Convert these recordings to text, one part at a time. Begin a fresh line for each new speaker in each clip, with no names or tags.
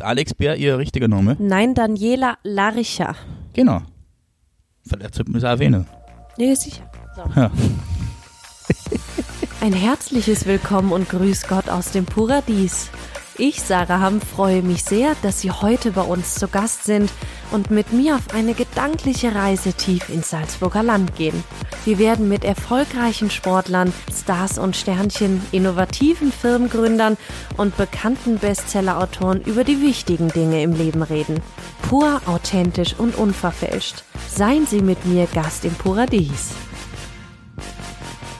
Ist Alex Bär Ihr richtiger Name?
Nein, Daniela Laricha.
Genau. Vielleicht sollte man es erwähnen.
Nee, sicher. So.
Ja.
Ein herzliches Willkommen und Grüß Gott aus dem Paradies. Ich, Sarah Hamm, freue mich sehr, dass Sie heute bei uns zu Gast sind und mit mir auf eine gedankliche Reise tief ins Salzburger Land gehen. Wir werden mit erfolgreichen Sportlern, Stars und Sternchen, innovativen Firmengründern und bekannten Bestsellerautoren über die wichtigen Dinge im Leben reden. Pur, authentisch und unverfälscht. Seien Sie mit mir Gast im Paradies.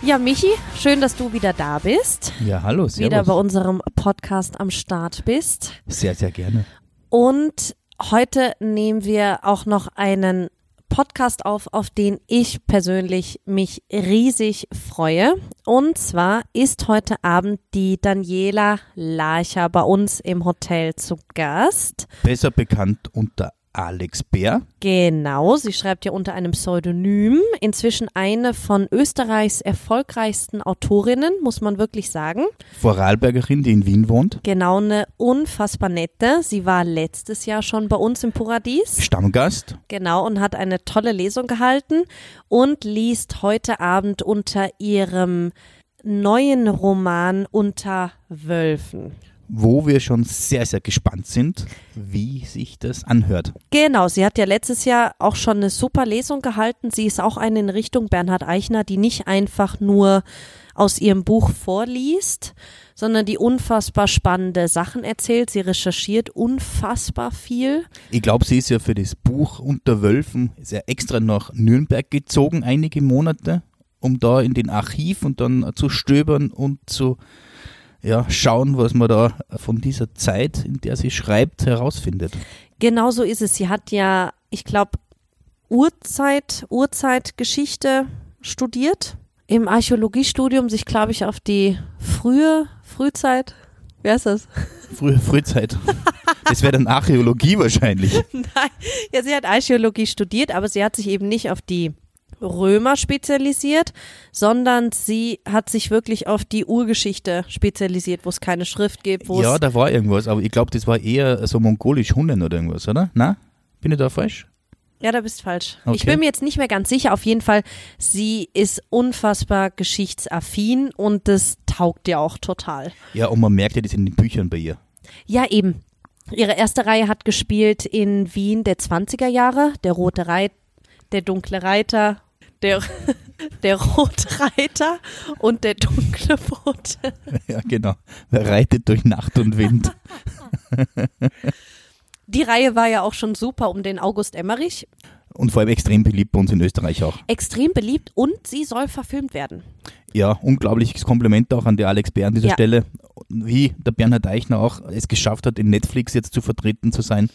Ja, Michi, schön, dass du wieder da bist.
Ja, hallo, servus.
Wieder bei unserem Podcast am Start bist.
Sehr, sehr gerne.
Und heute nehmen wir auch noch einen Podcast auf, auf den ich persönlich mich riesig freue. Und zwar ist heute Abend die Daniela Larcher bei uns im Hotel zu Gast.
Besser bekannt unter Alex Bär.
Genau, sie schreibt ja unter einem Pseudonym. Inzwischen eine von Österreichs erfolgreichsten Autorinnen, muss man wirklich sagen.
Vorarlbergerin, die in Wien wohnt.
Genau, eine unfassbar nette. Sie war letztes Jahr schon bei uns im Paradies.
Stammgast.
Genau, und hat eine tolle Lesung gehalten und liest heute Abend unter ihrem neuen Roman Unter Wölfen.
Wo wir schon sehr, sehr gespannt sind, wie sich das anhört.
Genau, sie hat ja letztes Jahr auch schon eine super Lesung gehalten. Sie ist auch eine in Richtung Bernhard Eichner, die nicht einfach nur aus ihrem Buch vorliest, sondern die unfassbar spannende Sachen erzählt. Sie recherchiert unfassbar viel.
Ich glaube, sie ist ja für das Buch Unter Wölfen ist ja extra nach Nürnberg gezogen, einige Monate, um da in den Archiv und dann zu stöbern und zu ja, schauen, was man da von dieser Zeit, in der sie schreibt, herausfindet.
Genau so ist es. Sie hat ja, ich glaube, Urzeit, Urzeitgeschichte studiert. Im Archäologiestudium sich, glaube ich, auf die frühe Frühzeit. Wer ist das?
Frühe Frühzeit. Das wäre dann Archäologie wahrscheinlich.
Nein, ja, sie hat Archäologie studiert, aber sie hat sich eben nicht auf die Römer spezialisiert, sondern sie hat sich wirklich auf die Urgeschichte spezialisiert, wo es keine Schrift gibt. Wo
Ja, da war irgendwas, aber ich glaube, das war eher so mongolisch Hunnen oder irgendwas, oder? Na? Bin ich da falsch?
ja, da bist falsch.
Okay.
Ich bin mir jetzt nicht mehr ganz sicher. Auf jeden Fall, sie ist unfassbar geschichtsaffin und das taugt ja auch total.
Ja, und man merkt ja das in den Büchern bei ihr.
Ja, eben. Ihre erste Reihe hat gespielt in Wien der 20er Jahre, der Rote Reit, der Dunkle Reiter, der, der Rote Reiter und der Dunkle Bote.
Ja, genau. Wer reitet durch Nacht und Wind?
Die Reihe war ja auch schon super um den August Emmerich.
Und vor allem extrem beliebt bei uns in Österreich auch.
Extrem beliebt und sie soll verfilmt werden.
Ja, unglaubliches Kompliment auch an die Alex Bär an dieser
Ja.
Stelle. Wie der Bernhard Eichner auch es geschafft hat, in Netflix jetzt zu vertreten zu sein.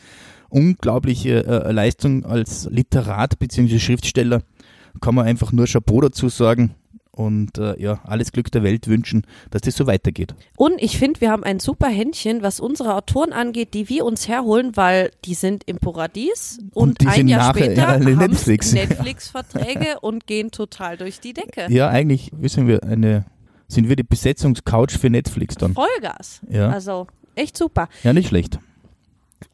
Unglaubliche äh, Leistung als Literat bzw. Schriftsteller. Kann man einfach nur Chapeau dazu sagen. Und äh, ja, alles Glück der Welt wünschen, dass das so weitergeht.
Und ich finde, wir haben ein super Händchen, was unsere Autoren angeht, die wir uns herholen, weil die sind im Paradies und,
Und
ein Jahr
nachher,
später
ja,
haben
Netflix.
Netflix-Verträge und gehen total durch die Decke.
Ja, eigentlich wissen wir eine, sind wir die Besetzungscouch für Netflix dann.
Vollgas.
Ja.
Also echt super.
Ja, nicht schlecht.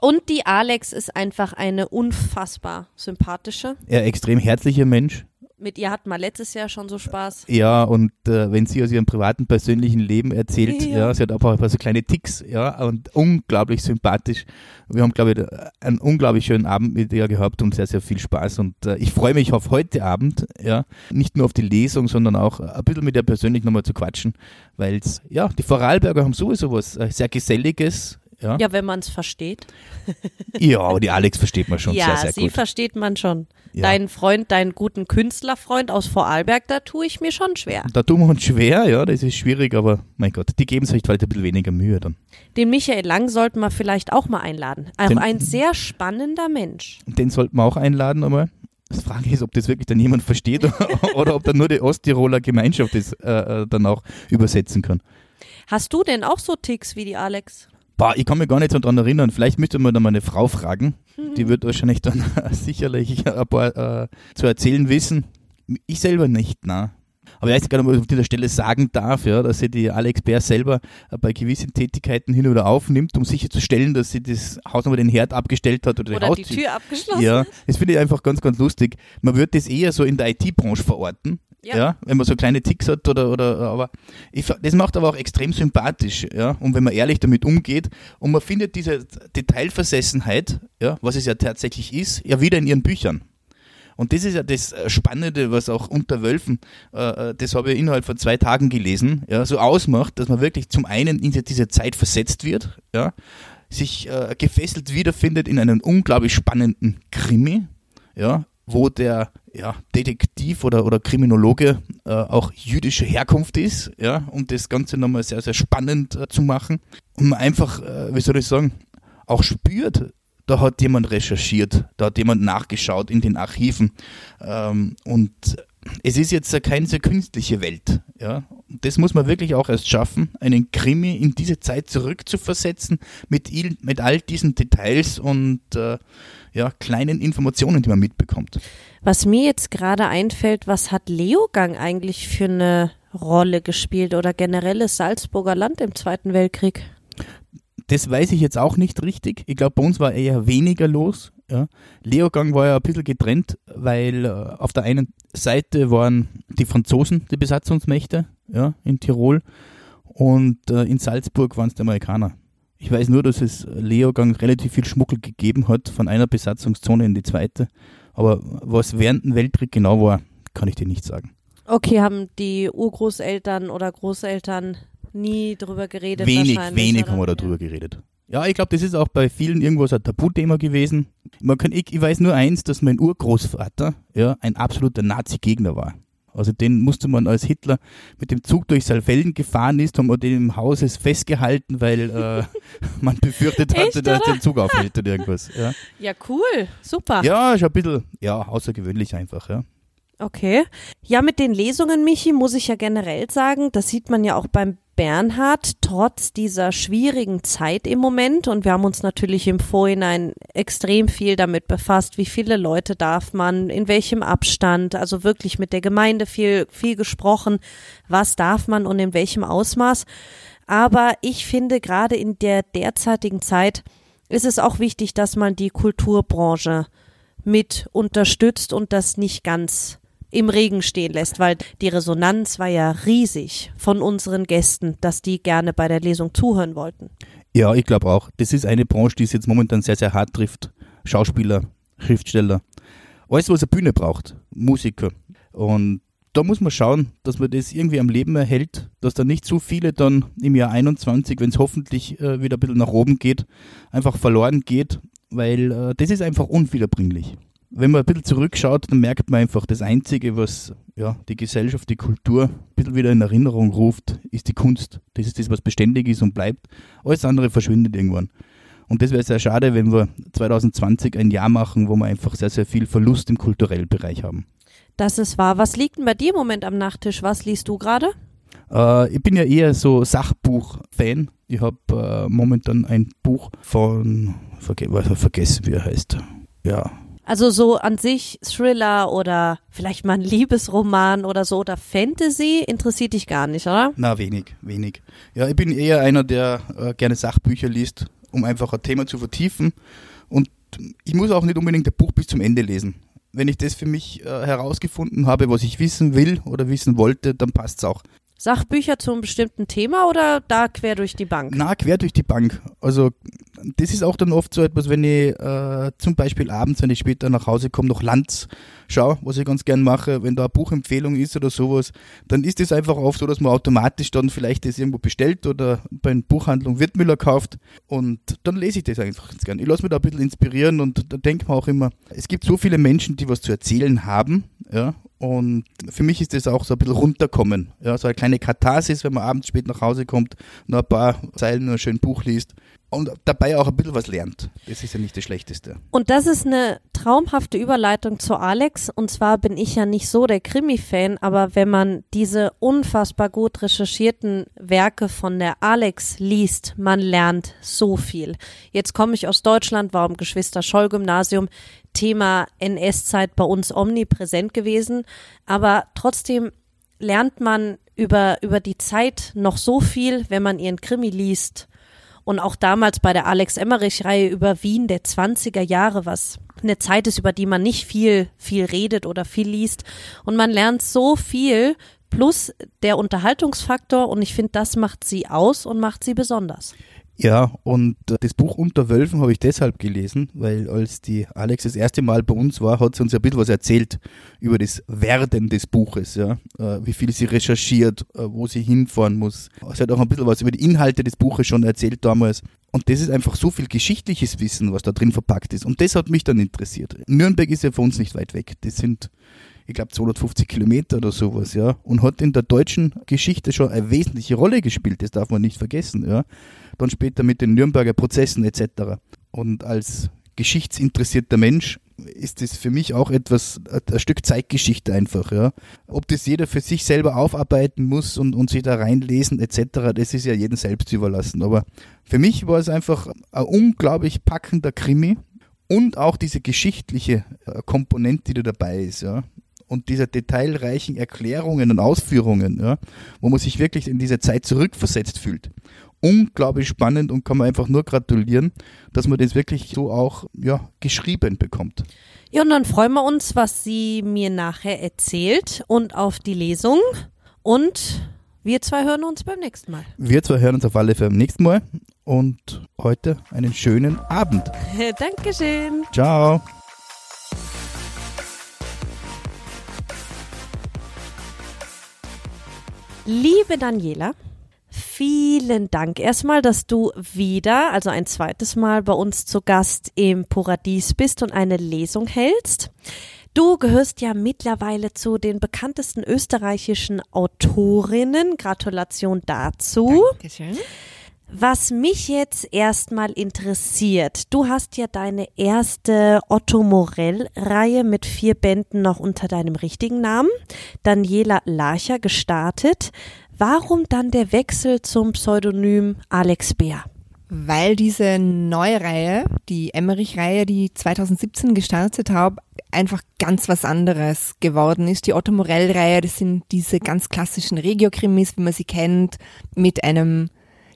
Und die Alex ist einfach eine unfassbar sympathische.
Er extrem herzlicher Mensch.
Mit ihr hatten wir letztes Jahr schon so Spaß.
Ja, und äh, wenn sie aus ihrem privaten, persönlichen Leben erzählt,
Ja.
ja, sie hat auch ein paar so kleine Ticks, ja, und unglaublich sympathisch. Wir haben, glaube ich, einen unglaublich schönen Abend mit ihr gehabt und sehr, sehr viel Spaß. Und äh, ich freue mich auf heute Abend, ja, nicht nur auf die Lesung, sondern auch ein bisschen mit ihr persönlich nochmal zu quatschen, weil ja, die Vorarlberger haben sowieso was äh, sehr Geselliges, ja.
Ja, wenn man es versteht.
Ja, aber die Alex versteht man schon
ja,
sehr, sehr
sie
gut.
versteht man schon.
Ja.
Deinen Freund, deinen guten Künstlerfreund aus Vorarlberg, da tue ich mir schon schwer.
Da tun wir uns schwer, ja, das ist schwierig, aber mein Gott, die geben sich halt ein bisschen weniger Mühe dann.
Den Michael Lang sollten wir vielleicht auch mal einladen. Auch
Den-
ein sehr spannender Mensch.
Den sollten wir auch einladen einmal. Das Frage ist, ob das wirklich dann jemand versteht oder ob dann nur die Osttiroler Gemeinschaft das äh, äh, dann auch übersetzen kann.
Hast du denn auch so Ticks wie die Alex?
Boah, ich kann mich gar nicht so dran erinnern. Vielleicht müsste man dann mal eine Frau fragen. Die wird wahrscheinlich dann sicherlich ein paar äh, zu erzählen wissen. Ich selber nicht, na. Aber ich weiß nicht, ob ich auf dieser Stelle sagen darf, ja, dass sie die Alex Bär selber bei gewissen Tätigkeiten hin oder aufnimmt, um sicherzustellen, dass sie das Haus nochmal den Herd abgestellt hat oder,
oder
die,
die Tür abgeschlossen.
Ja, das finde ich einfach ganz, ganz lustig. Man würde das eher so in der IT-Branche verorten. Ja. ja. wenn man so kleine Ticks hat oder, oder aber ich, das macht aber auch extrem sympathisch, ja, und wenn man ehrlich damit umgeht und man findet diese Detailversessenheit, ja, was es ja tatsächlich ist, ja wieder in ihren Büchern. Und das ist ja das Spannende, was auch unter Wölfen, äh, äh, das habe ich innerhalb von zwei Tagen gelesen, ja, so ausmacht, dass man wirklich zum einen in diese Zeit versetzt wird, ja, sich äh, gefesselt wiederfindet in einem unglaublich spannenden Krimi, ja, wo der ja, Detektiv oder, oder Kriminologe äh, auch jüdische Herkunft ist, ja, um das Ganze nochmal sehr, sehr spannend äh, zu machen. Und man einfach, äh, wie soll ich sagen, auch spürt, da hat jemand recherchiert, da hat jemand nachgeschaut in den Archiven. Ähm, und es ist jetzt keine so künstliche Welt. Ja? Das muss man wirklich auch erst schaffen, einen Krimi in diese Zeit zurückzuversetzen mit, mit all diesen Details und äh, ja, kleinen Informationen, die man mitbekommt.
Was mir jetzt gerade einfällt, was hat Leogang eigentlich für eine Rolle gespielt oder generelles Salzburger Land im Zweiten Weltkrieg?
Das weiß ich jetzt auch nicht richtig. Ich glaube, bei uns war eher weniger los. Ja. Leogang war ja ein bisschen getrennt, weil äh, auf der einen Seite waren die Franzosen die Besatzungsmächte ja, in Tirol und äh, in Salzburg waren es die Amerikaner. Ich weiß nur, dass es Leogang relativ viel Schmuggel gegeben hat von einer Besatzungszone in die zweite. Aber was während dem Weltkrieg genau war, kann ich dir nicht sagen.
Okay, haben die Urgroßeltern oder Großeltern nie drüber geredet.
Wenig, wenig haben wir darüber ja. geredet. Ja, ich glaube, das ist auch bei vielen irgendwo so ein Tabuthema gewesen. Man kann, ich, ich weiß nur eins, dass mein Urgroßvater ja, ein absoluter Nazi-Gegner war. Also den musste man als Hitler mit dem Zug durch Saalfelden gefahren ist, haben wir den im Haus festgehalten, weil äh, man befürchtet hatte, Echt, dass der Zug aufhält oder irgendwas. Ja.
ja, cool, super.
Ja, ist ein bisschen ja, außergewöhnlich einfach, ja.
Okay. Ja, mit den Lesungen, Michi, muss ich ja generell sagen, das sieht man ja auch beim Bernhard trotz dieser schwierigen Zeit im Moment und wir haben uns natürlich im Vorhinein extrem viel damit befasst, wie viele Leute darf man, in welchem Abstand, also wirklich mit der Gemeinde viel, viel gesprochen, was darf man und in welchem Ausmaß. Aber ich finde gerade in der derzeitigen Zeit ist es auch wichtig, dass man die Kulturbranche mit unterstützt und das nicht ganz im Regen stehen lässt, weil die Resonanz war ja riesig von unseren Gästen, dass die gerne bei der Lesung zuhören wollten.
Ja, ich glaube auch. Das ist eine Branche, die es jetzt momentan sehr, sehr hart trifft. Schauspieler, Schriftsteller, alles, was eine Bühne braucht, Musiker. Und da muss man schauen, dass man das irgendwie am Leben erhält, dass da nicht zu viele dann im Jahr 21, wenn es hoffentlich äh, wieder ein bisschen nach oben geht, einfach verloren geht, weil äh, das ist einfach unwiederbringlich wenn man ein bisschen zurückschaut, dann merkt man einfach, das Einzige, was ja, die Gesellschaft, die Kultur ein bisschen wieder in Erinnerung ruft, ist die Kunst. Das ist das, was beständig ist und bleibt. Alles andere verschwindet irgendwann. Und das wäre sehr schade, wenn wir 2020 ein Jahr machen, wo wir einfach sehr, sehr viel Verlust im kulturellen Bereich haben.
Das ist wahr. Was liegt denn bei dir im Moment am Nachttisch? Was liest du gerade?
Äh, ich bin ja eher so Sachbuch-Fan. Ich habe äh, momentan ein Buch von, verge vergessen, wie er heißt. Ja,
also so an sich Thriller oder vielleicht mal ein Liebesroman oder so oder Fantasy interessiert dich gar nicht, oder?
Na, wenig, wenig. Ja, ich bin eher einer, der äh, gerne Sachbücher liest, um einfach ein Thema zu vertiefen. Und ich muss auch nicht unbedingt ein Buch bis zum Ende lesen. Wenn ich das für mich äh, herausgefunden habe, was ich wissen will oder wissen wollte, dann passt es auch.
Sachbücher zu einem bestimmten Thema oder da quer durch die Bank?
Na, quer durch die Bank. Also das ist auch dann oft so etwas, wenn ich äh, zum Beispiel abends, wenn ich später nach Hause komme, noch Lanz schaue, was ich ganz gern mache, wenn da eine Buchempfehlung ist oder sowas, dann ist es einfach oft so, dass man automatisch dann vielleicht das irgendwo bestellt oder bei einer Buchhandlung Wirtmüller kauft und dann lese ich das einfach ganz gern. Ich lasse mich da ein bisschen inspirieren und da denke man auch immer, es gibt so viele Menschen, die was zu erzählen haben, ja, und für mich ist das auch so ein bisschen runterkommen. Ja, so eine kleine Katharsis, wenn man abends spät nach Hause kommt, nur ein paar Zeilen, nur ein schönes Buch liest und dabei auch ein bisschen was lernt. Das ist ja nicht das Schlechteste.
Und das ist eine traumhafte Überleitung zu Alex. Und zwar bin ich ja nicht so der Krimi-Fan, aber wenn man diese unfassbar gut recherchierten Werke von der Alex liest, man lernt so viel. Jetzt komme ich aus Deutschland, war im Geschwister-Scholl-Gymnasium. Thema NS-Zeit bei uns omnipräsent gewesen. Aber trotzdem lernt man über, über die Zeit noch so viel, wenn man ihren Krimi liest. Und auch damals bei der Alex Emmerich-Reihe über Wien der 20er Jahre, was eine Zeit ist, über die man nicht viel, viel redet oder viel liest. Und man lernt so viel plus der Unterhaltungsfaktor und ich finde, das macht sie aus und macht sie besonders.
Ja, und äh, das Buch Unter Wölfen habe ich deshalb gelesen, weil als die Alex das erste Mal bei uns war, hat sie uns ein bisschen was erzählt über das Werden des Buches, ja, äh, wie viel sie recherchiert, äh, wo sie hinfahren muss. Sie hat auch ein bisschen was über die Inhalte des Buches schon erzählt damals. Und das ist einfach so viel geschichtliches Wissen, was da drin verpackt ist. Und das hat mich dann interessiert. Nürnberg ist ja von uns nicht weit weg. Das sind ich glaube 250 Kilometer oder sowas, ja, und hat in der deutschen Geschichte schon eine wesentliche Rolle gespielt, das darf man nicht vergessen, ja. Dann später mit den Nürnberger Prozessen etc. Und als geschichtsinteressierter Mensch ist das für mich auch etwas, ein Stück Zeitgeschichte einfach, ja. Ob das jeder für sich selber aufarbeiten muss und, und sich da reinlesen etc., das ist ja jedem selbst überlassen. Aber für mich war es einfach ein unglaublich packender Krimi und auch diese geschichtliche äh, Komponente, die da dabei ist, ja und dieser detailreichen Erklärungen und Ausführungen, ja, wo man sich wirklich in diese Zeit zurückversetzt fühlt. Unglaublich spannend und kann man einfach nur gratulieren, dass man das wirklich so auch ja, geschrieben bekommt.
Ja, und dann freuen wir uns, was sie mir nachher erzählt und auf die Lesung. Und wir zwei hören uns beim nächsten Mal.
Wir zwei hören uns auf alle Fälle beim nächsten Mal und heute einen schönen Abend.
Dankeschön.
Ciao.
Liebe Daniela, vielen Dank erstmal, dass du wieder, also ein zweites Mal bei uns zu Gast im Paradies bist und eine Lesung hältst. Du gehörst ja mittlerweile zu den bekanntesten österreichischen Autorinnen. Gratulation dazu.
Dankeschön.
Was mich jetzt erstmal interessiert, du hast ja deine erste Otto Morell-Reihe mit vier Bänden noch unter deinem richtigen Namen, Daniela Larcher, gestartet. Warum dann der Wechsel zum Pseudonym Alex Bär?
Weil diese neue Reihe, die Emmerich-Reihe, die 2017 gestartet habe, einfach ganz was anderes geworden ist. Die Otto Morell-Reihe, das sind diese ganz klassischen Regiokrimis, wie man sie kennt, mit einem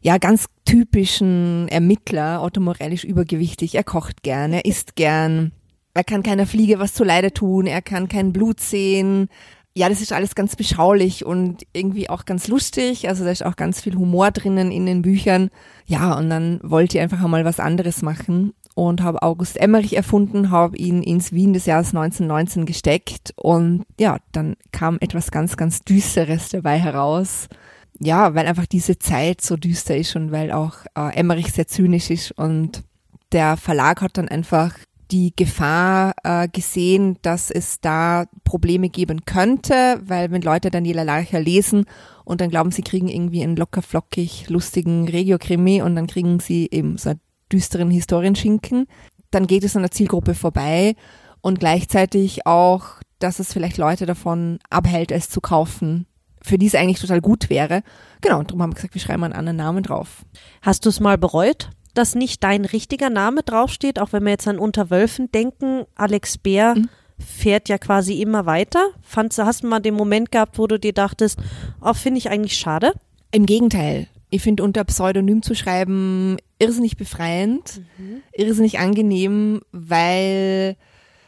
ja, ganz typischen Ermittler, Otto Morell ist übergewichtig, er kocht gern, er isst gern, er kann keiner Fliege was zuleide tun, er kann kein Blut sehen. Ja, das ist alles ganz beschaulich und irgendwie auch ganz lustig. Also da ist auch ganz viel Humor drinnen in den Büchern. Ja, und dann wollte ich einfach einmal was anderes machen und habe August Emmerich erfunden, habe ihn ins Wien des Jahres 1919 gesteckt und ja, dann kam etwas ganz, ganz Düsteres dabei heraus ja, weil einfach diese Zeit so düster ist und weil auch äh, Emmerich sehr zynisch ist und der Verlag hat dann einfach die Gefahr äh, gesehen, dass es da Probleme geben könnte, weil wenn Leute Daniela Larcher lesen und dann glauben, sie kriegen irgendwie einen locker flockig lustigen Regio-Krimi und dann kriegen sie eben so einen düsteren Historienschinken, dann geht es an der Zielgruppe vorbei und gleichzeitig auch, dass es vielleicht Leute davon abhält, es zu kaufen, für die es eigentlich total gut wäre. Genau, und darum haben wir gesagt, wir schreiben einen anderen Namen drauf.
Hast du es mal bereut, dass nicht dein richtiger Name draufsteht, auch wenn wir jetzt an Unterwölfen denken, Alex Bär mhm. fährt ja quasi immer weiter. Fandst, hast du mal den Moment gehabt, wo du dir dachtest, oh, finde ich eigentlich schade?
Im Gegenteil. Ich finde unter Pseudonym zu schreiben irrsinnig befreiend, mhm. irrsinnig angenehm, weil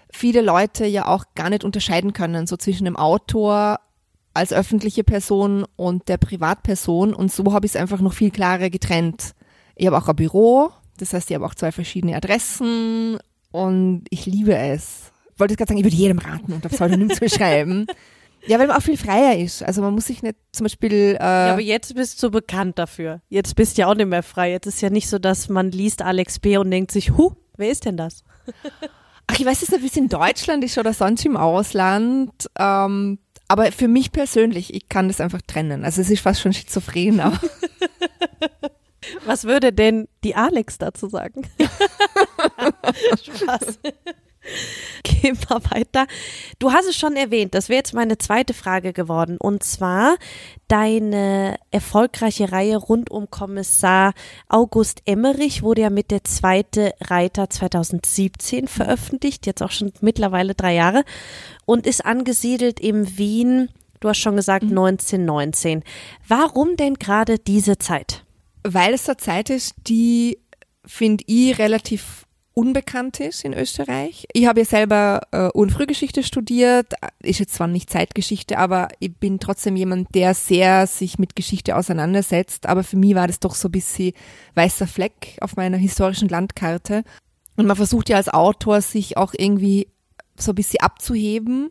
viele Leute ja auch gar nicht unterscheiden können, so zwischen dem Autor als öffentliche Person und der Privatperson. Und so habe ich es einfach noch viel klarer getrennt. Ich habe auch ein Büro, das heißt, ich habe auch zwei verschiedene Adressen und ich liebe es. Ich wollte gerade sagen, ich würde jedem raten, unter Pseudonym zu schreiben. Ja, weil man auch viel freier ist. Also man muss sich nicht zum Beispiel. Äh ja,
aber jetzt bist du bekannt dafür. Jetzt bist du ja auch nicht mehr frei. Jetzt ist ja nicht so, dass man liest Alex B. und denkt sich, hu, wer ist denn das?
Ach, ich weiß jetzt nicht, wie es in Deutschland ist oder sonst im Ausland. Ähm, aber für mich persönlich, ich kann das einfach trennen. Also es ist fast schon schizophren, aber.
Was würde denn die Alex dazu sagen? Spaß. Gehen wir weiter. Du hast es schon erwähnt, das wäre jetzt meine zweite Frage geworden. Und zwar deine erfolgreiche Reihe rund um Kommissar August Emmerich wurde ja mit der zweite Reiter 2017 veröffentlicht, jetzt auch schon mittlerweile drei Jahre, und ist angesiedelt im Wien Du hast schon gesagt 1919. Warum denn gerade diese Zeit?
Weil es eine Zeit ist, die, finde ich, relativ unbekannt ist in Österreich. Ich habe ja selber äh, Unfrühgeschichte studiert, ist jetzt zwar nicht Zeitgeschichte, aber ich bin trotzdem jemand, der sehr sich mit Geschichte auseinandersetzt. Aber für mich war das doch so ein bisschen weißer Fleck auf meiner historischen Landkarte. Und man versucht ja als Autor sich auch irgendwie so ein bisschen abzuheben,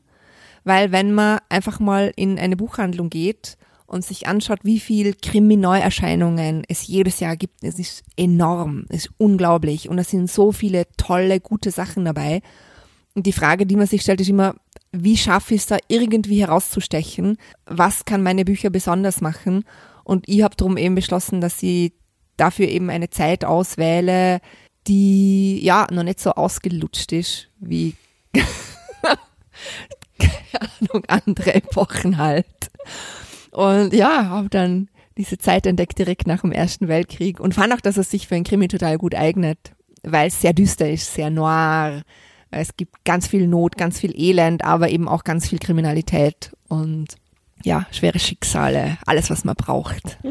weil wenn man einfach mal in eine Buchhandlung geht und sich anschaut, wie viel Krimi-Neuerscheinungen es jedes Jahr gibt, es ist enorm, es ist unglaublich und es sind so viele tolle, gute Sachen dabei. Und die Frage, die man sich stellt, ist immer, wie schaffe ich es da irgendwie herauszustechen? Was kann meine Bücher besonders machen? Und ich habe darum eben beschlossen, dass ich dafür eben eine Zeit auswähle, die ja noch nicht so ausgelutscht ist wie keine Ahnung, andere Epochen halt. Und ja, habe dann diese Zeit entdeckt direkt nach dem Ersten Weltkrieg und fand auch, dass es sich für ein Krimi total gut eignet, weil es sehr düster ist, sehr noir. Es gibt ganz viel Not, ganz viel Elend, aber eben auch ganz viel Kriminalität und ja, schwere Schicksale, alles, was man braucht.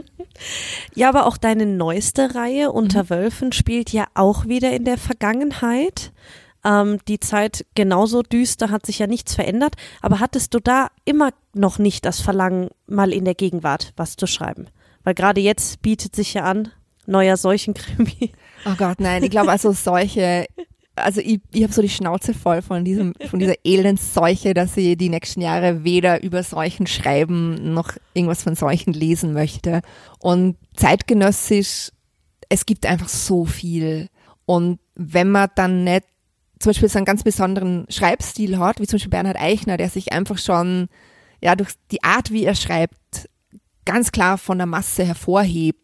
Ja, aber auch deine neueste Reihe Unter mhm. Wölfen spielt ja auch wieder in der Vergangenheit. Ähm, die Zeit genauso düster, hat sich ja nichts verändert. Aber hattest du da immer noch nicht das Verlangen, mal in der Gegenwart was zu schreiben? Weil gerade jetzt bietet sich ja an, neuer Seuchenkrimi.
Oh Gott, nein, ich glaube also solche, also ich, ich habe so die Schnauze voll von diesem, von dieser Elendsseuche, dass ich die nächsten Jahre weder über Seuchen schreiben noch irgendwas von Seuchen lesen möchte. Und zeitgenössisch, es gibt einfach so viel. Und wenn man dann nicht zum Beispiel so einen ganz besonderen Schreibstil hat, wie zum Beispiel Bernhard Eichner, der sich einfach schon ja durch die Art, wie er schreibt, ganz klar von der Masse hervorhebt,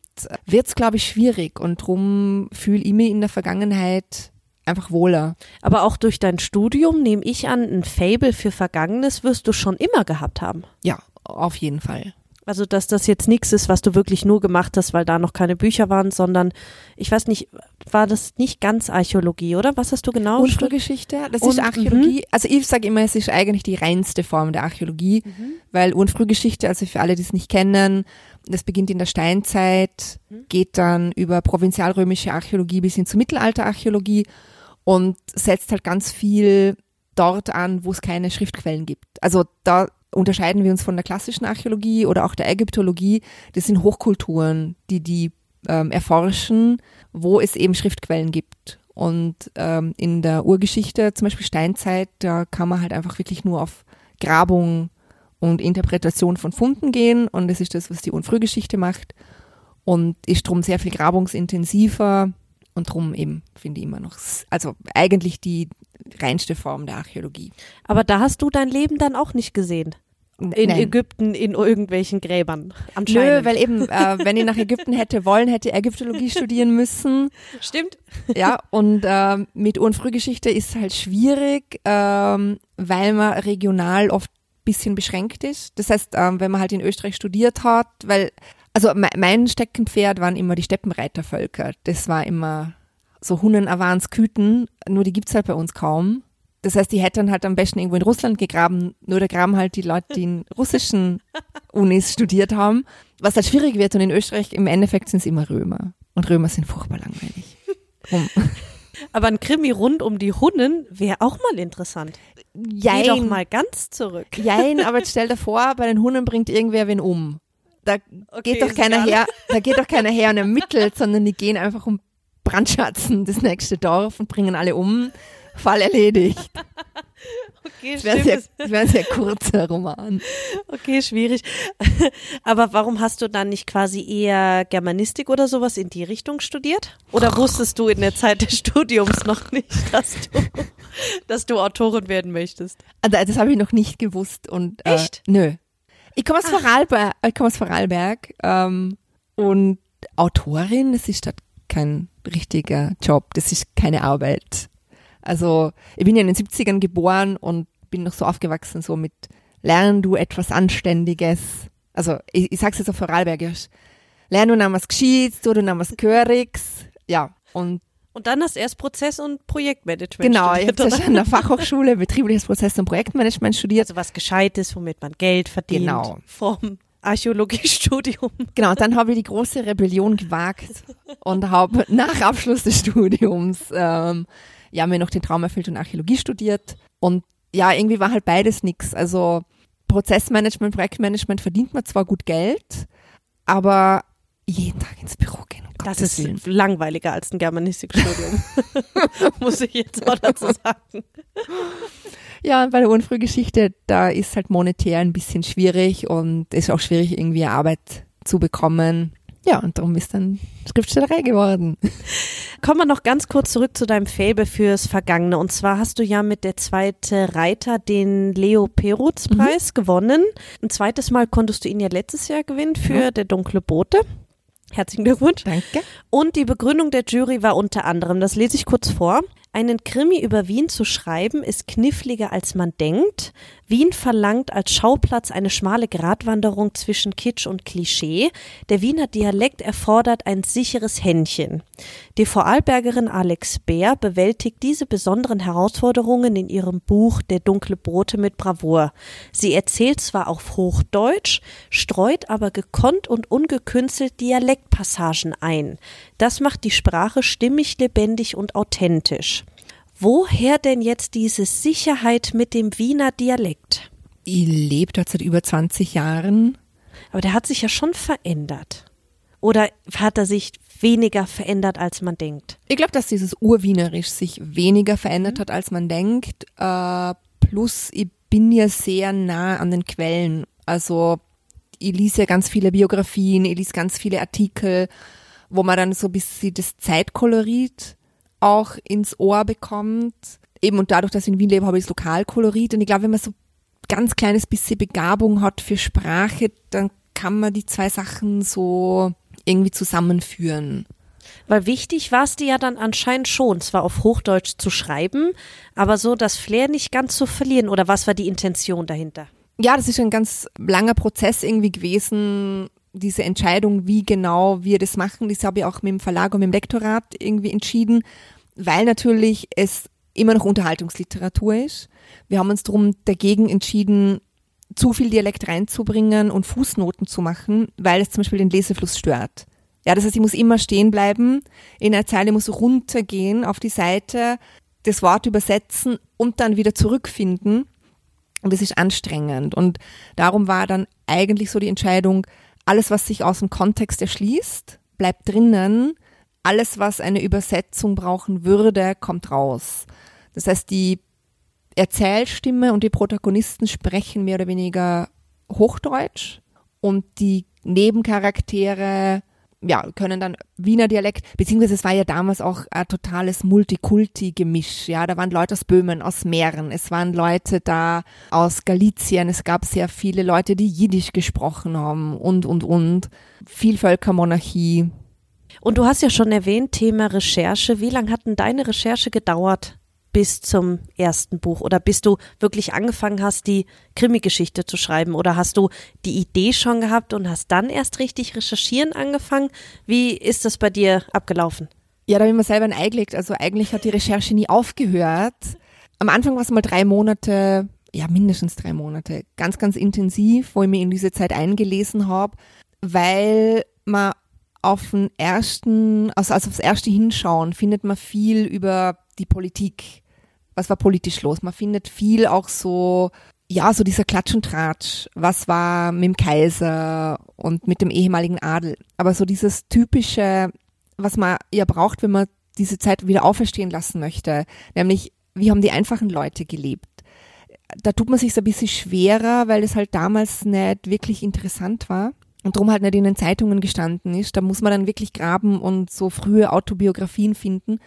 wird es, glaube ich, schwierig. Und darum fühle ich mich in der Vergangenheit einfach wohler.
Aber auch durch dein Studium, nehme ich an, ein Fable für Vergangenes wirst du schon immer gehabt haben.
Ja, auf jeden Fall.
Also, dass das jetzt nichts ist, was du wirklich nur gemacht hast, weil da noch keine Bücher waren, sondern ich weiß nicht, war das nicht ganz Archäologie, oder? Was hast du genau?
Unfrühgeschichte, das Und, ist Archäologie. Mhm. Also ich sage immer, es ist eigentlich die reinste Form der Archäologie, mhm. weil Unfrühgeschichte, also für alle, die es nicht kennen, das beginnt in der Steinzeit, mhm. geht dann über provinzialrömische Archäologie bis hin zur Mittelalterarchäologie und setzt halt ganz viel dort an, wo es keine Schriftquellen gibt. Also da unterscheiden wir uns von der klassischen Archäologie oder auch der Ägyptologie. Das sind Hochkulturen, die die ähm, erforschen, wo es eben Schriftquellen gibt. Und ähm, in der Urgeschichte, zum Beispiel Steinzeit, da kann man halt einfach wirklich nur auf Grabung und Interpretation von Funden gehen. Und das ist das, was die Unfrühgeschichte macht. Und ist drum sehr viel grabungsintensiver und drum eben, finde ich immer noch, also eigentlich die reinste Form der Archäologie.
Aber da hast du dein Leben dann auch nicht gesehen? In Nein. Ägypten, in irgendwelchen Gräbern.
Anscheinend. Nö, weil eben, äh, wenn ich nach Ägypten hätte wollen, hätte Ägyptologie studieren müssen.
Stimmt.
Ja, und äh, mit Ur- und Frühgeschichte ist halt schwierig, ähm, weil man regional oft bisschen beschränkt ist. Das heißt, ähm, wenn man halt in Österreich studiert hat, weil, also mein Steckenpferd waren immer die Steppenreitervölker. Das war immer so Hunnen, Avans, Küten, nur die gibt's halt bei uns kaum. Das heißt, die hätten halt am besten irgendwo in Russland gegraben, nur da graben halt die Leute, die in russischen Unis studiert haben, was halt schwierig wird. Und in Österreich im Endeffekt sind es immer Römer. Und Römer sind furchtbar langweilig.
Aber ein Krimi rund um die Hunnen wäre auch mal interessant. Jein. Geh doch mal ganz zurück.
Jein, aber jetzt stell dir vor, bei den Hunnen bringt irgendwer wen um. Da okay, geht doch keiner her, da geht doch keiner her und ermittelt, sondern die gehen einfach um brandschatzen das nächste Dorf und bringen alle um. Fall erledigt.
Okay,
das wäre sehr, wär sehr kurzer Roman.
Okay, schwierig. Aber warum hast du dann nicht quasi eher Germanistik oder sowas in die Richtung studiert? Oder wusstest du in der Zeit des Studiums noch nicht, dass du, dass du Autorin werden möchtest?
Also, das habe ich noch nicht gewusst. Und,
äh, Echt?
Nö. Ich komme aus Vorarlberg, ich komme aus Vorarlberg ähm, und Autorin, das ist kein richtiger Job, das ist keine Arbeit. Also ich bin ja in den 70ern geboren und bin noch so aufgewachsen, so mit lern du etwas Anständiges. Also ich, ich sag's jetzt auf Vorarlbergisch. Lern du namens Geschieds, du namens Körigs. Ja, und
Und dann hast du erst Prozess- und Projektmanagement
Genau, ich
studiert.
habe
oder?
an der Fachhochschule betriebliches Prozess- und Projektmanagement studiert.
Also was Gescheites, womit man Geld verdient.
Genau.
Vom Archäologiestudium.
Genau, dann habe ich die große Rebellion gewagt und habe nach Abschluss des Studiums ähm, ja mir noch den Traum erfüllt und Archäologie studiert. Und ja, irgendwie war halt beides nix. Also Prozessmanagement, Projektmanagement verdient man zwar gut Geld, aber jeden Tag ins Büro gehen. Um
Das ist
Willen.
langweiliger als ein Germanistikstudium. Muss ich jetzt auch dazu sagen.
Ja, und bei der Unfrühgeschichte, da ist halt monetär ein bisschen schwierig und es ist auch schwierig, irgendwie Arbeit zu bekommen. Ja, und darum ist dann Schriftstellerei geworden.
Kommen wir noch ganz kurz zurück zu deinem Fable fürs Vergangene. Und zwar hast du ja mit der zweite Reiter den Leo Perutz Preis gewonnen. Ein zweites Mal konntest du ihn ja letztes Jahr gewinnen für Der dunkle Bote. Herzlichen Glückwunsch.
Danke.
Und die Begründung der Jury war unter anderem, das lese ich kurz vor. Einen Krimi über Wien zu schreiben ist kniffliger als man denkt. Wien verlangt als Schauplatz eine schmale Gratwanderung zwischen Kitsch und Klischee. Der Wiener Dialekt erfordert ein sicheres Händchen. Die Vorarlbergerin Alex Bär bewältigt diese besonderen Herausforderungen in ihrem Buch Der dunkle Brote mit Bravour. Sie erzählt zwar auf Hochdeutsch, streut aber gekonnt und ungekünstelt Dialektpassagen ein. Das macht die Sprache stimmig, lebendig und authentisch. Woher denn jetzt diese Sicherheit mit dem Wiener Dialekt?
Ich lebe dort seit über 20 Jahren.
Aber der hat sich ja schon verändert. Oder hat er sich weniger verändert, als man denkt?
Ich glaube, dass dieses Urwienerisch sich weniger verändert hat, als man denkt. Äh, plus, ich bin ja sehr nah an den Quellen. Also, ich lese ja ganz viele Biografien, ich lese ganz viele Artikel, wo man dann so ein bisschen das Zeitkolorit auch ins Ohr bekommt. Eben und dadurch, dass ich in Wien lebe, habe ich das Lokalkolorit. Und ich glaube, wenn man so ganz kleines bisschen Begabung hat für Sprache, dann kann man die zwei Sachen so irgendwie zusammenführen.
Weil wichtig war es dir ja dann anscheinend schon, zwar auf Hochdeutsch zu schreiben, aber so das Flair nicht ganz zu verlieren. Oder was war die Intention dahinter?
Ja, das ist ein ganz langer Prozess irgendwie gewesen, diese Entscheidung, wie genau wir das machen. Das habe ich auch mit dem Verlag und mit dem Lektorat irgendwie entschieden, weil natürlich es immer noch Unterhaltungsliteratur ist. Wir haben uns darum dagegen entschieden, zu viel Dialekt reinzubringen und Fußnoten zu machen, weil es zum Beispiel den Lesefluss stört. Ja, das heißt, ich muss immer stehen bleiben, in einer Zeile muss runtergehen auf die Seite, das Wort übersetzen und dann wieder zurückfinden. Und das ist anstrengend. Und darum war dann eigentlich so die Entscheidung, alles, was sich aus dem Kontext erschließt, bleibt drinnen. Alles, was eine Übersetzung brauchen würde, kommt raus. Das heißt, die Erzählstimme und die Protagonisten sprechen mehr oder weniger Hochdeutsch und die Nebencharaktere ja, können dann Wiener Dialekt, beziehungsweise es war ja damals auch ein totales Multikulti-Gemisch, ja, da waren Leute aus Böhmen, aus Mähren, es waren Leute da aus Galizien, es gab sehr viele Leute, die Jiddisch gesprochen haben und, und, und. Vielvölkermonarchie.
Und du hast ja schon erwähnt, Thema Recherche. Wie lange hat denn deine Recherche gedauert bis zum ersten Buch? Oder bis du wirklich angefangen hast, die Krimi-Geschichte zu schreiben? Oder hast du die Idee schon gehabt und hast dann erst richtig recherchieren angefangen? Wie ist das bei dir abgelaufen?
Ja, da habe ich mir selber ein Ei. Also eigentlich hat die Recherche nie aufgehört. Am Anfang war es mal drei Monate, ja mindestens drei Monate, ganz, ganz intensiv, wo ich mir in diese Zeit eingelesen habe, weil man auf den ersten, also, also aufs erste Hinschauen findet man viel über die Politik. Was war politisch los? Man findet viel auch so, ja, so dieser Klatsch und Tratsch. Was war mit dem Kaiser und mit dem ehemaligen Adel? Aber so dieses typische, was man ja braucht, wenn man diese Zeit wieder auferstehen lassen möchte. Nämlich, wie haben die einfachen Leute gelebt? Da tut man sich so ein bisschen schwerer, weil es halt damals nicht wirklich interessant war und drum halt nicht in den Zeitungen gestanden ist. Da muss man dann wirklich graben und so frühe Autobiografien finden,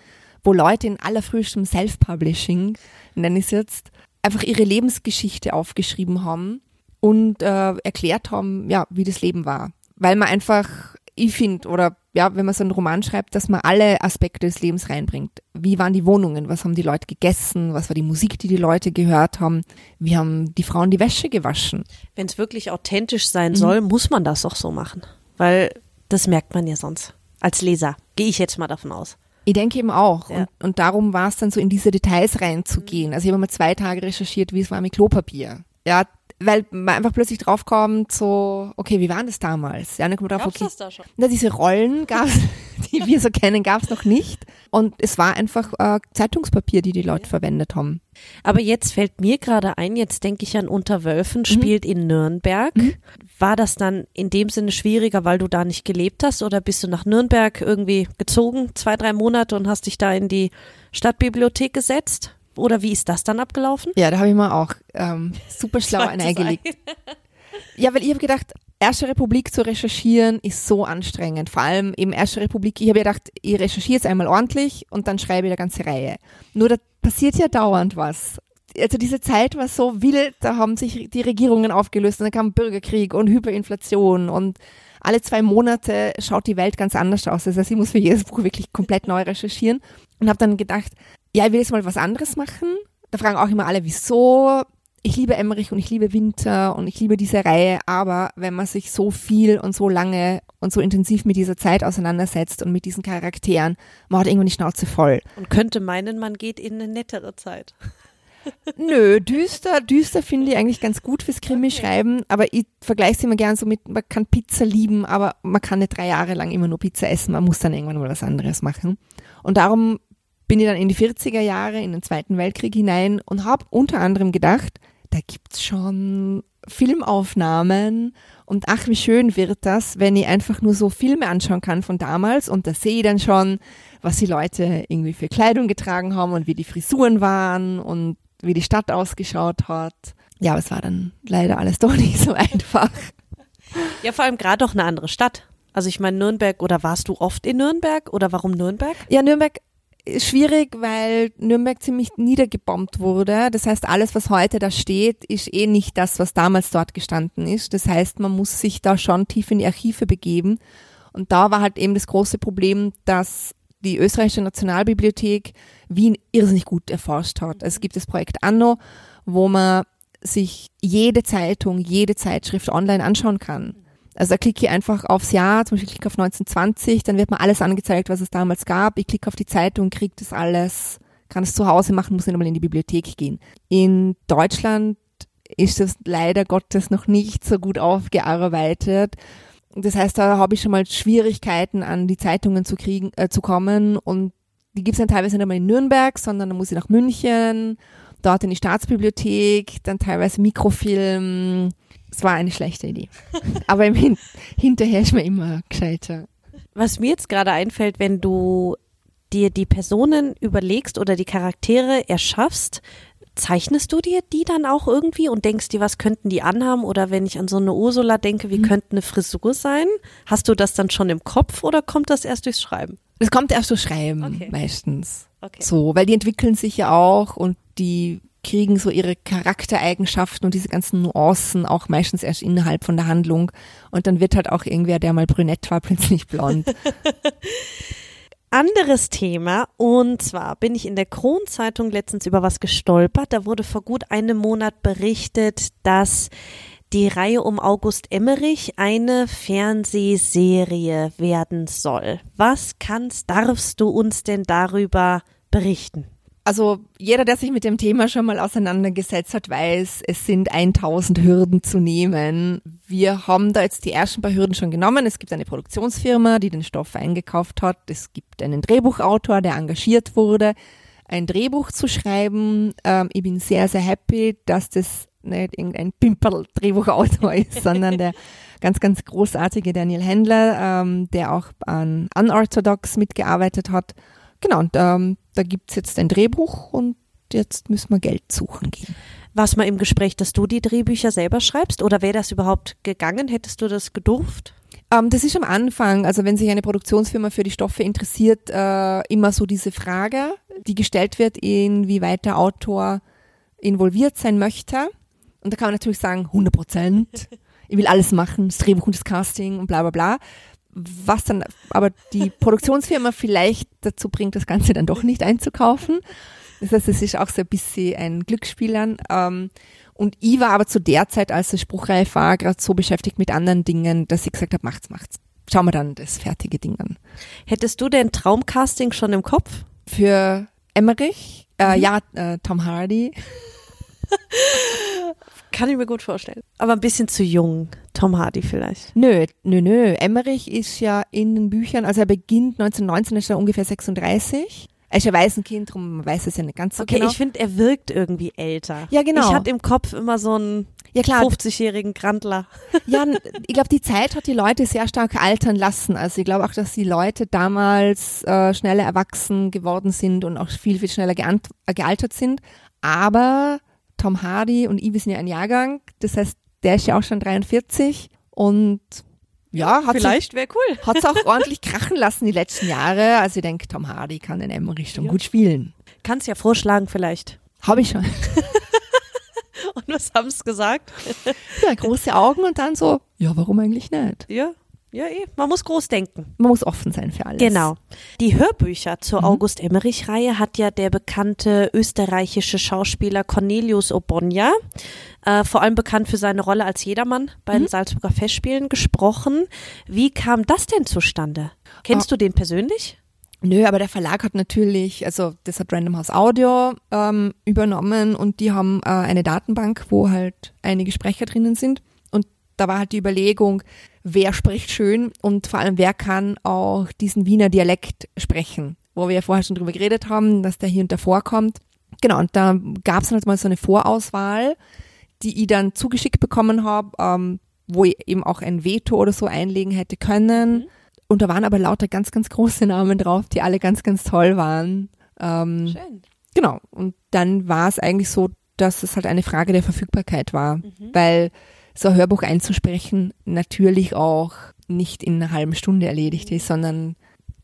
wo Leute in allerfrühestem Self-Publishing, nenne ich es jetzt, einfach ihre Lebensgeschichte aufgeschrieben haben und äh, erklärt haben, ja, wie das Leben war. Weil man einfach, ich finde, oder ja, wenn man so einen Roman schreibt, dass man alle Aspekte des Lebens reinbringt. Wie waren die Wohnungen? Was haben die Leute gegessen? Was war die Musik, die die Leute gehört haben? Wie haben die Frauen die Wäsche gewaschen?
Wenn es wirklich authentisch sein soll, muss man das auch so machen. Weil das merkt man ja sonst. Als Leser. Gehe ich jetzt mal davon aus.
Ich denke eben auch.
Ja.
Und, und darum war es dann so, in diese Details reinzugehen. Also ich habe mal zwei Tage recherchiert, wie es war mit Klopapier. Ja, weil man einfach plötzlich draufkommt, so, okay, wie war denn das damals? Ja, dann kommt man drauf, okay,
da schon?
na, diese Rollen gab's, die wir so kennen, gab's noch nicht. Und es war einfach äh, Zeitungspapier, die die Leute verwendet haben.
Aber jetzt fällt mir gerade ein, jetzt denke ich an Unterwölfen,
Mhm.
spielt in Nürnberg. War das dann in dem Sinne schwieriger, weil du da nicht gelebt hast oder bist du nach Nürnberg irgendwie gezogen, zwei, drei Monate und hast dich da in die Stadtbibliothek gesetzt? Oder wie ist das dann abgelaufen?
Ja, da habe ich mir auch ähm, super schlau eingelegt. Ja, weil ich habe gedacht, Erste Republik zu recherchieren ist so anstrengend. Vor allem eben Erste Republik, ich habe ja gedacht, ich recherchiere es einmal ordentlich und dann schreibe ich eine ganze Reihe. Nur da passiert ja dauernd was. Also diese Zeit war so wild, da haben sich die Regierungen aufgelöst und dann kam Bürgerkrieg und Hyperinflation und alle zwei Monate schaut die Welt ganz anders aus. Das heißt, ich muss für jedes Buch wirklich komplett neu recherchieren und habe dann gedacht, ja, ich will jetzt mal was anderes machen. Da fragen auch immer alle, wieso? Ich liebe Emmerich und ich liebe Winter und ich liebe diese Reihe, aber wenn man sich so viel und so lange und so intensiv mit dieser Zeit auseinandersetzt und mit diesen Charakteren, man hat irgendwann die Schnauze voll.
Und könnte meinen, man geht in eine nettere Zeit.
Nö, düster, düster finde ich eigentlich ganz gut fürs Krimi-Schreiben, aber ich vergleiche es immer gern so mit, man kann Pizza lieben, aber man kann nicht drei Jahre lang immer nur Pizza essen, man muss dann irgendwann mal was anderes machen. Und darum bin ich dann in die 40er Jahre, in den Zweiten Weltkrieg hinein und habe unter anderem gedacht, da gibt's schon Filmaufnahmen und ach, wie schön wird das, wenn ich einfach nur so Filme anschauen kann von damals und da sehe ich dann schon, was die Leute irgendwie für Kleidung getragen haben und wie die Frisuren waren und wie die Stadt ausgeschaut hat. Ja, aber es war dann leider alles doch nicht so einfach.
Ja, vor allem gerade auch eine andere Stadt. Also ich meine Nürnberg, oder warst du oft in Nürnberg oder warum Nürnberg?
Ja, Nürnberg schwierig, weil Nürnberg ziemlich niedergebombt wurde. Das heißt, alles, was heute da steht, ist eh nicht das, was damals dort gestanden ist. Das heißt, man muss sich da schon tief in die Archive begeben. Und da war halt eben das große Problem, dass die österreichische Nationalbibliothek Wien irrsinnig gut erforscht hat. Also es gibt das Projekt Anno, wo man sich jede Zeitung, jede Zeitschrift online anschauen kann. Also da klicke ich einfach aufs Jahr, zum Beispiel klicke auf 1920, dann wird mir alles angezeigt, was es damals gab. Ich klicke auf die Zeitung, kriege das alles, kann es zu Hause machen, muss nicht einmal in die Bibliothek gehen. In Deutschland ist das leider Gottes noch nicht so gut aufgearbeitet. Das heißt, da habe ich schon mal Schwierigkeiten, an die Zeitungen zu kriegen, äh, zu kommen und die gibt es dann teilweise nicht einmal in Nürnberg, sondern dann muss ich nach München, dort in die Staatsbibliothek, dann teilweise Mikrofilm. Es war eine schlechte Idee. Aber im Hin hinterher ist mir immer gescheiter.
Was mir jetzt gerade einfällt, wenn du dir die Personen überlegst oder die Charaktere erschaffst, zeichnest du dir die dann auch irgendwie und denkst dir, was könnten die anhaben? Oder wenn ich an so eine Ursula denke, wie könnte eine Frisur sein? Hast du das dann schon im Kopf oder kommt das erst durchs Schreiben?
Das kommt erst durch Schreiben
Okay.
meistens.
Okay.
So, weil die entwickeln sich ja auch und die kriegen so ihre Charaktereigenschaften und diese ganzen Nuancen auch meistens erst innerhalb von der Handlung. Und dann wird halt auch irgendwer, der mal brünett war, plötzlich blond.
Anderes Thema und zwar bin ich in der Kronzeitung letztens über was gestolpert. Da wurde vor gut einem Monat berichtet, dass die Reihe um August Emmerich eine Fernsehserie werden soll. Was kannst, darfst du uns denn darüber berichten?
Also jeder, der sich mit dem Thema schon mal auseinandergesetzt hat, weiß, es sind 1000 Hürden zu nehmen. Wir haben da jetzt die ersten paar Hürden schon genommen. Es gibt eine Produktionsfirma, die den Stoff eingekauft hat. Es gibt einen Drehbuchautor, der engagiert wurde, ein Drehbuch zu schreiben. Ähm, ich bin sehr, sehr happy, dass das nicht irgendein Pimperl-Drehbuchautor ist, sondern der ganz, ganz großartige Daniel Händler, ähm, der auch an Unorthodox mitgearbeitet hat. Genau, und ähm, da gibt's jetzt ein Drehbuch und jetzt müssen wir Geld suchen gehen.
War's mal im Gespräch, dass du die Drehbücher selber schreibst oder wäre das überhaupt gegangen? Hättest du das gedurft?
Ähm, das ist am Anfang, also wenn sich eine Produktionsfirma für die Stoffe interessiert, äh, immer so diese Frage, die gestellt wird, inwieweit der Autor involviert sein möchte. Und da kann man natürlich sagen, 100 Prozent. Ich will alles machen, das Drehbuch und das Casting und bla bla bla. Was dann aber die Produktionsfirma vielleicht dazu bringt, das Ganze dann doch nicht einzukaufen. Das heißt, es ist auch so ein bisschen ein Glücksspielern. Ähm, und ich war aber zu der Zeit, als es spruchreif war, gerade so beschäftigt mit anderen Dingen, dass ich gesagt habe, macht's, macht's. schauen wir dann das fertige Ding an.
Hättest du denn Traumcasting schon im Kopf?
Für Emmerich, äh, ja, äh, Tom Hardy.
Kann ich mir gut vorstellen. Aber ein bisschen zu jung, Tom Hardy vielleicht.
Nö, nö, nö. Emmerich ist ja in den Büchern, also er beginnt 1919, ist er ungefähr 36. Er ist ja Waisenkind, darum man weiß es ja nicht ganz so
Okay,
genau.
ich finde, er wirkt irgendwie älter.
Ja, genau.
Ich hatte im Kopf immer so einen
ja klar,
50-jährigen Grandler.
ja, ich glaube, die Zeit hat die Leute sehr stark altern lassen. Also ich glaube auch, dass die Leute damals äh, schneller erwachsen geworden sind und auch viel, viel schneller äh, gealtert sind. Aber Tom Hardy und wir sind ja ein Jahrgang. Das heißt, der ist ja auch schon 43 und ja, hat
Vielleicht wäre cool.
Hat es auch ordentlich krachen lassen die letzten Jahre. Also ich denke, Tom Hardy kann in Emmerich schon gut spielen.
Kannst ja vorschlagen vielleicht.
Habe ich schon.
Und was haben sie gesagt?
Ja, große Augen und dann so, ja, warum eigentlich nicht?
Ja, ja, eh. Man muss groß denken.
Man muss offen sein für alles.
Genau. Die Hörbücher zur August Emmerich-Reihe hat ja der bekannte österreichische Schauspieler Cornelius Obonia, äh, vor allem bekannt für seine Rolle als Jedermann bei den Salzburger Festspielen, gesprochen. Wie kam das denn zustande? Kennst du den persönlich?
Nö, aber der Verlag hat natürlich, also das hat Random House Audio ähm, übernommen und die haben äh, eine Datenbank, wo halt einige Sprecher drinnen sind. Und da war halt die Überlegung, wer spricht schön und vor allem wer kann auch diesen Wiener Dialekt sprechen, wo wir ja vorher schon drüber geredet haben, dass der hier und da vorkommt. Genau, und da gab es halt mal so eine Vorauswahl, die ich dann zugeschickt bekommen habe, ähm, wo ich eben auch ein Veto oder so einlegen hätte können. Und da waren aber lauter ganz, ganz große Namen drauf, die alle ganz, ganz toll waren. Ähm,
Schön.
Genau. Und dann war es eigentlich so, dass es halt eine Frage der Verfügbarkeit war, weil so ein Hörbuch einzusprechen natürlich auch nicht in einer halben Stunde erledigt ist, sondern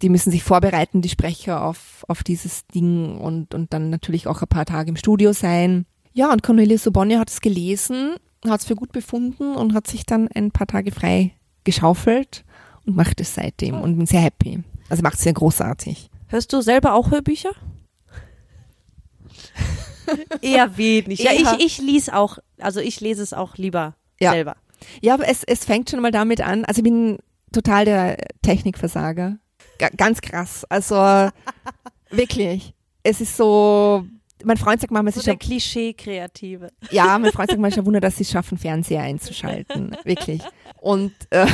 die müssen sich vorbereiten, die Sprecher auf, auf dieses Ding und, und dann natürlich auch ein paar Tage im Studio sein. Ja, und Cornelius Sobonja hat es gelesen, hat es für gut befunden und hat sich dann ein paar Tage frei geschaufelt und macht es seitdem und bin sehr happy. Also macht es sehr großartig.
Hörst du selber auch Hörbücher? Eher wenig. Ja,
Eher-
ich, ich lese auch, also ich lese es auch lieber
Ja.
selber.
Ja, aber es, es fängt schon mal damit an. Also ich bin total der Technikversager. Ga ganz krass. Also wirklich. Es ist so, mein Freund sagt manchmal, es
So
ist
der Klischee-Kreative.
ja, mein Freund sagt manchmal Wunder, dass sie es schaffen, Fernseher einzuschalten. Wirklich. Und äh,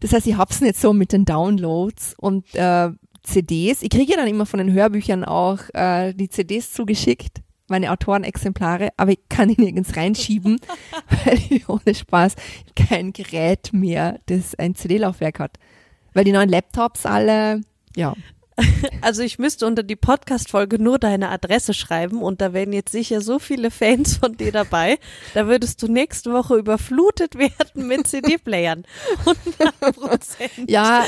das heißt, ich hab's nicht so mit den Downloads und äh, CDs. Ich kriege ja dann immer von den Hörbüchern auch äh, die CDs zugeschickt, meine Autorenexemplare, aber ich kann die nirgends reinschieben, weil ich ohne Spaß kein Gerät mehr, das ein CD-Laufwerk hat. Weil die neuen Laptops alle, ja,
Also ich müsste unter die Podcast-Folge nur deine Adresse schreiben und da wären jetzt sicher so viele Fans von dir dabei. Da würdest du nächste Woche überflutet werden mit CD-Playern. 100 Prozent.
ja,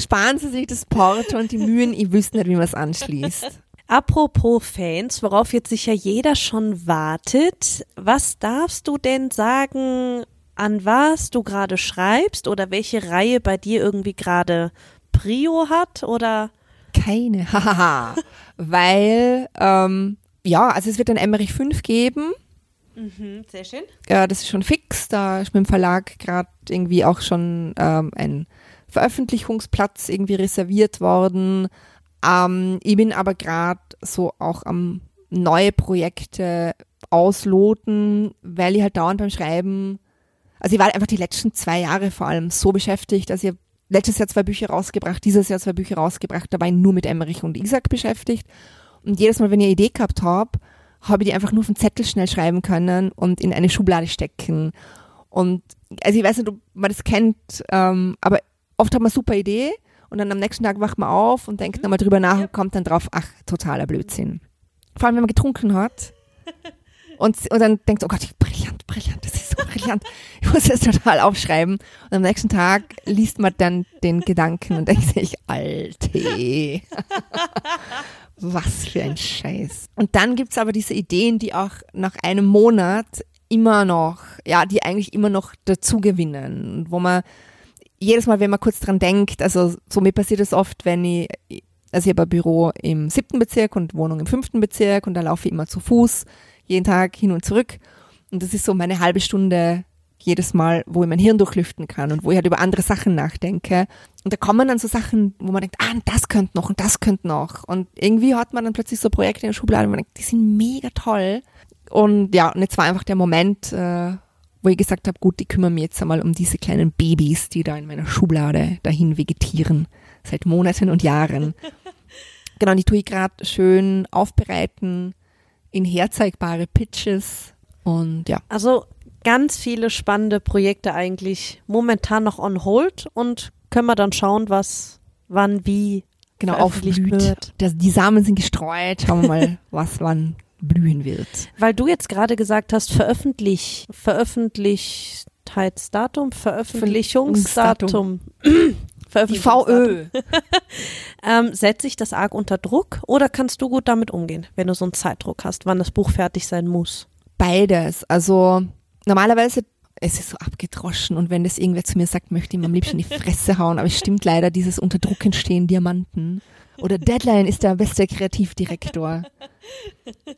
sparen Sie sich das Porto und die Mühen, ich wüsste nicht, wie man es anschließt.
Apropos Fans, worauf jetzt sicher jeder schon wartet, was darfst du denn sagen, an was du gerade schreibst oder welche Reihe bei dir irgendwie gerade Prio hat oder
Keine, hahaha. Weil, ähm, ja, also es wird ein Emmerich 5 geben.
sehr schön.
Äh, das ist schon fix. Da ist mit dem Verlag gerade irgendwie auch schon ähm, ein Veröffentlichungsplatz irgendwie reserviert worden. Ähm, ich bin aber gerade so auch am neue Projekte ausloten, weil ich halt dauernd beim Schreiben, also ich war einfach die letzten zwei Jahre vor allem so beschäftigt, also ich letztes Jahr zwei Bücher rausgebracht, dieses Jahr zwei Bücher rausgebracht, da war ich nur mit Emmerich und Isaac beschäftigt. Und jedes Mal, wenn ich eine Idee gehabt habe, habe ich die einfach nur auf den Zettel schnell schreiben können und in eine Schublade stecken. Und also ich weiß nicht, ob man das kennt, ähm, aber oft hat man eine super Idee und dann am nächsten Tag wacht man auf und denkt nochmal drüber nach und kommt dann drauf, ach, totaler Blödsinn. Vor allem, wenn man getrunken hat. Und, und dann denkt, oh Gott, brillant, brillant, das ist so brillant. Ich muss das total aufschreiben. Und am nächsten Tag liest man dann den Gedanken und denkt sich, Alte. Was für ein Scheiß. Und dann gibt's aber diese Ideen, die auch nach einem Monat immer noch, ja, die eigentlich immer noch dazu gewinnen. Und Wo man jedes Mal, wenn man kurz dran denkt, also so mir passiert es oft, wenn ich, also ich habe ein Büro im siebten Bezirk und Wohnung im fünften Bezirk und da laufe ich immer zu Fuß, jeden Tag hin und zurück. Und das ist so meine halbe Stunde jedes Mal, wo ich mein Hirn durchlüften kann und wo ich halt über andere Sachen nachdenke. Und da kommen dann so Sachen, wo man denkt, ah, das könnte noch und das könnte noch. Und irgendwie hat man dann plötzlich so Projekte in der Schublade und man denkt, die sind mega toll. Und ja, und jetzt war einfach der Moment, äh, wo ich gesagt habe, gut, ich kümmere mich jetzt einmal um diese kleinen Babys, die da in meiner Schublade dahin vegetieren, seit Monaten und Jahren. genau, die tue ich gerade schön aufbereiten in herzeigbare Pitches und ja.
Also ganz viele spannende Projekte eigentlich momentan noch on hold und können wir dann schauen, was wann wie
genau aufblüht. Wird. Das, die Samen sind gestreut. Schauen wir mal, was wann blühen wird.
Weil du jetzt gerade gesagt hast, veröffentlich, Veröffentlichkeitsdatum, Veröffentlichungsdatum.
Die VÖ.
ähm, setzt sich das arg unter Druck oder kannst du gut damit umgehen, wenn du so einen Zeitdruck hast, wann das Buch fertig sein muss?
Beides. Also normalerweise es ist so abgedroschen und wenn das irgendwer zu mir sagt, möchte ich ihm am liebsten die Fresse hauen, aber es stimmt leider, dieses unter Druck entstehen Diamanten. Oder Deadline ist der beste Kreativdirektor.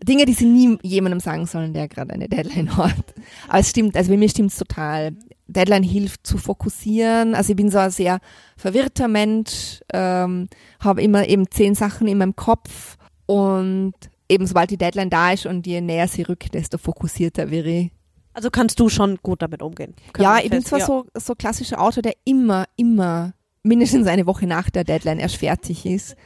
Dinge, die sie nie jemandem sagen sollen, der gerade eine Deadline hat. Aber es stimmt, also bei mir stimmt es total. Deadline hilft zu fokussieren. Also ich bin so ein sehr verwirrter Mensch, ähm, habe immer eben zehn Sachen in meinem Kopf und eben sobald die Deadline da ist und je näher sie rückt, desto fokussierter wäre ich.
Also kannst du schon gut damit umgehen?
ja, ich bin zwar ja. so, so klassischer Autor, der immer, immer mindestens eine Woche nach der Deadline erst fertig ist.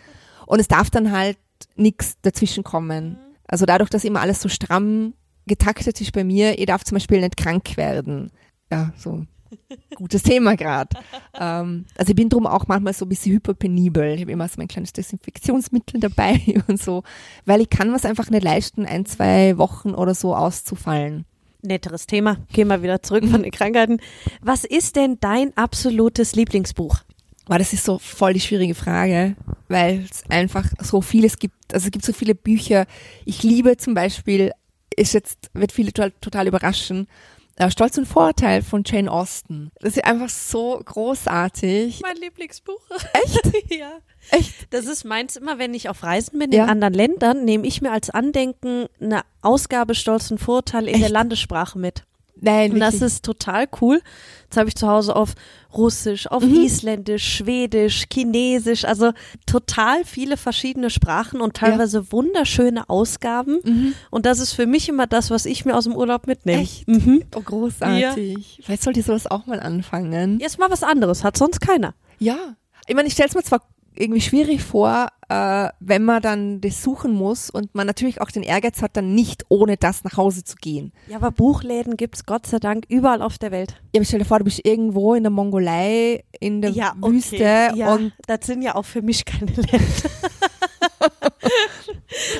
Und es darf dann halt nichts dazwischen kommen. Also dadurch, dass immer alles so stramm getaktet ist bei mir, ich darf zum Beispiel nicht krank werden. Ja, so gutes Thema gerade. Ähm, also ich bin drum auch manchmal so ein bisschen hyperpenibel. Ich habe immer so mein kleines Desinfektionsmittel dabei und so, weil ich kann was einfach nicht leisten, ein, zwei Wochen oder so auszufallen.
Netteres Thema. Gehen wir wieder zurück von den Krankheiten. Was ist denn dein absolutes Lieblingsbuch?
Aber das ist so voll die schwierige Frage, weil es einfach so vieles gibt. Also es gibt so viele Bücher. Ich liebe zum Beispiel, ist jetzt, wird viele total, total überraschen, äh, Stolz und Vorurteil von Jane Austen. Das ist einfach so großartig.
Mein Lieblingsbuch.
Echt?
ja. Echt? Das ist meins immer, wenn ich auf Reisen bin ja. in anderen Ländern, nehme ich mir als Andenken eine Ausgabe Stolz und Vorurteil in Echt? der Landessprache mit.
Nein,
und das ist total cool. Das habe ich zu Hause auf Russisch, auf mhm. Isländisch, Schwedisch, Chinesisch, also total viele verschiedene Sprachen und teilweise ja. wunderschöne Ausgaben. Mhm. Und das ist für mich immer das, was ich mir aus dem Urlaub mitnehme.
Echt? Mhm. Oh, großartig. Ja. Vielleicht sollte ich sowas auch mal anfangen.
Jetzt mal was anderes, hat sonst keiner.
Ja. Ich meine, ich stelle es mir zwar irgendwie schwierig vor, äh, wenn man dann das suchen muss und man natürlich auch den Ehrgeiz hat, dann nicht ohne das nach Hause zu gehen.
Ja, aber Buchläden gibt's Gott sei Dank überall auf der Welt.
Ja, aber stell dir vor, du bist irgendwo in der Mongolei, in der ja, Wüste
okay.
ja, und
das sind ja auch für mich keine Länder.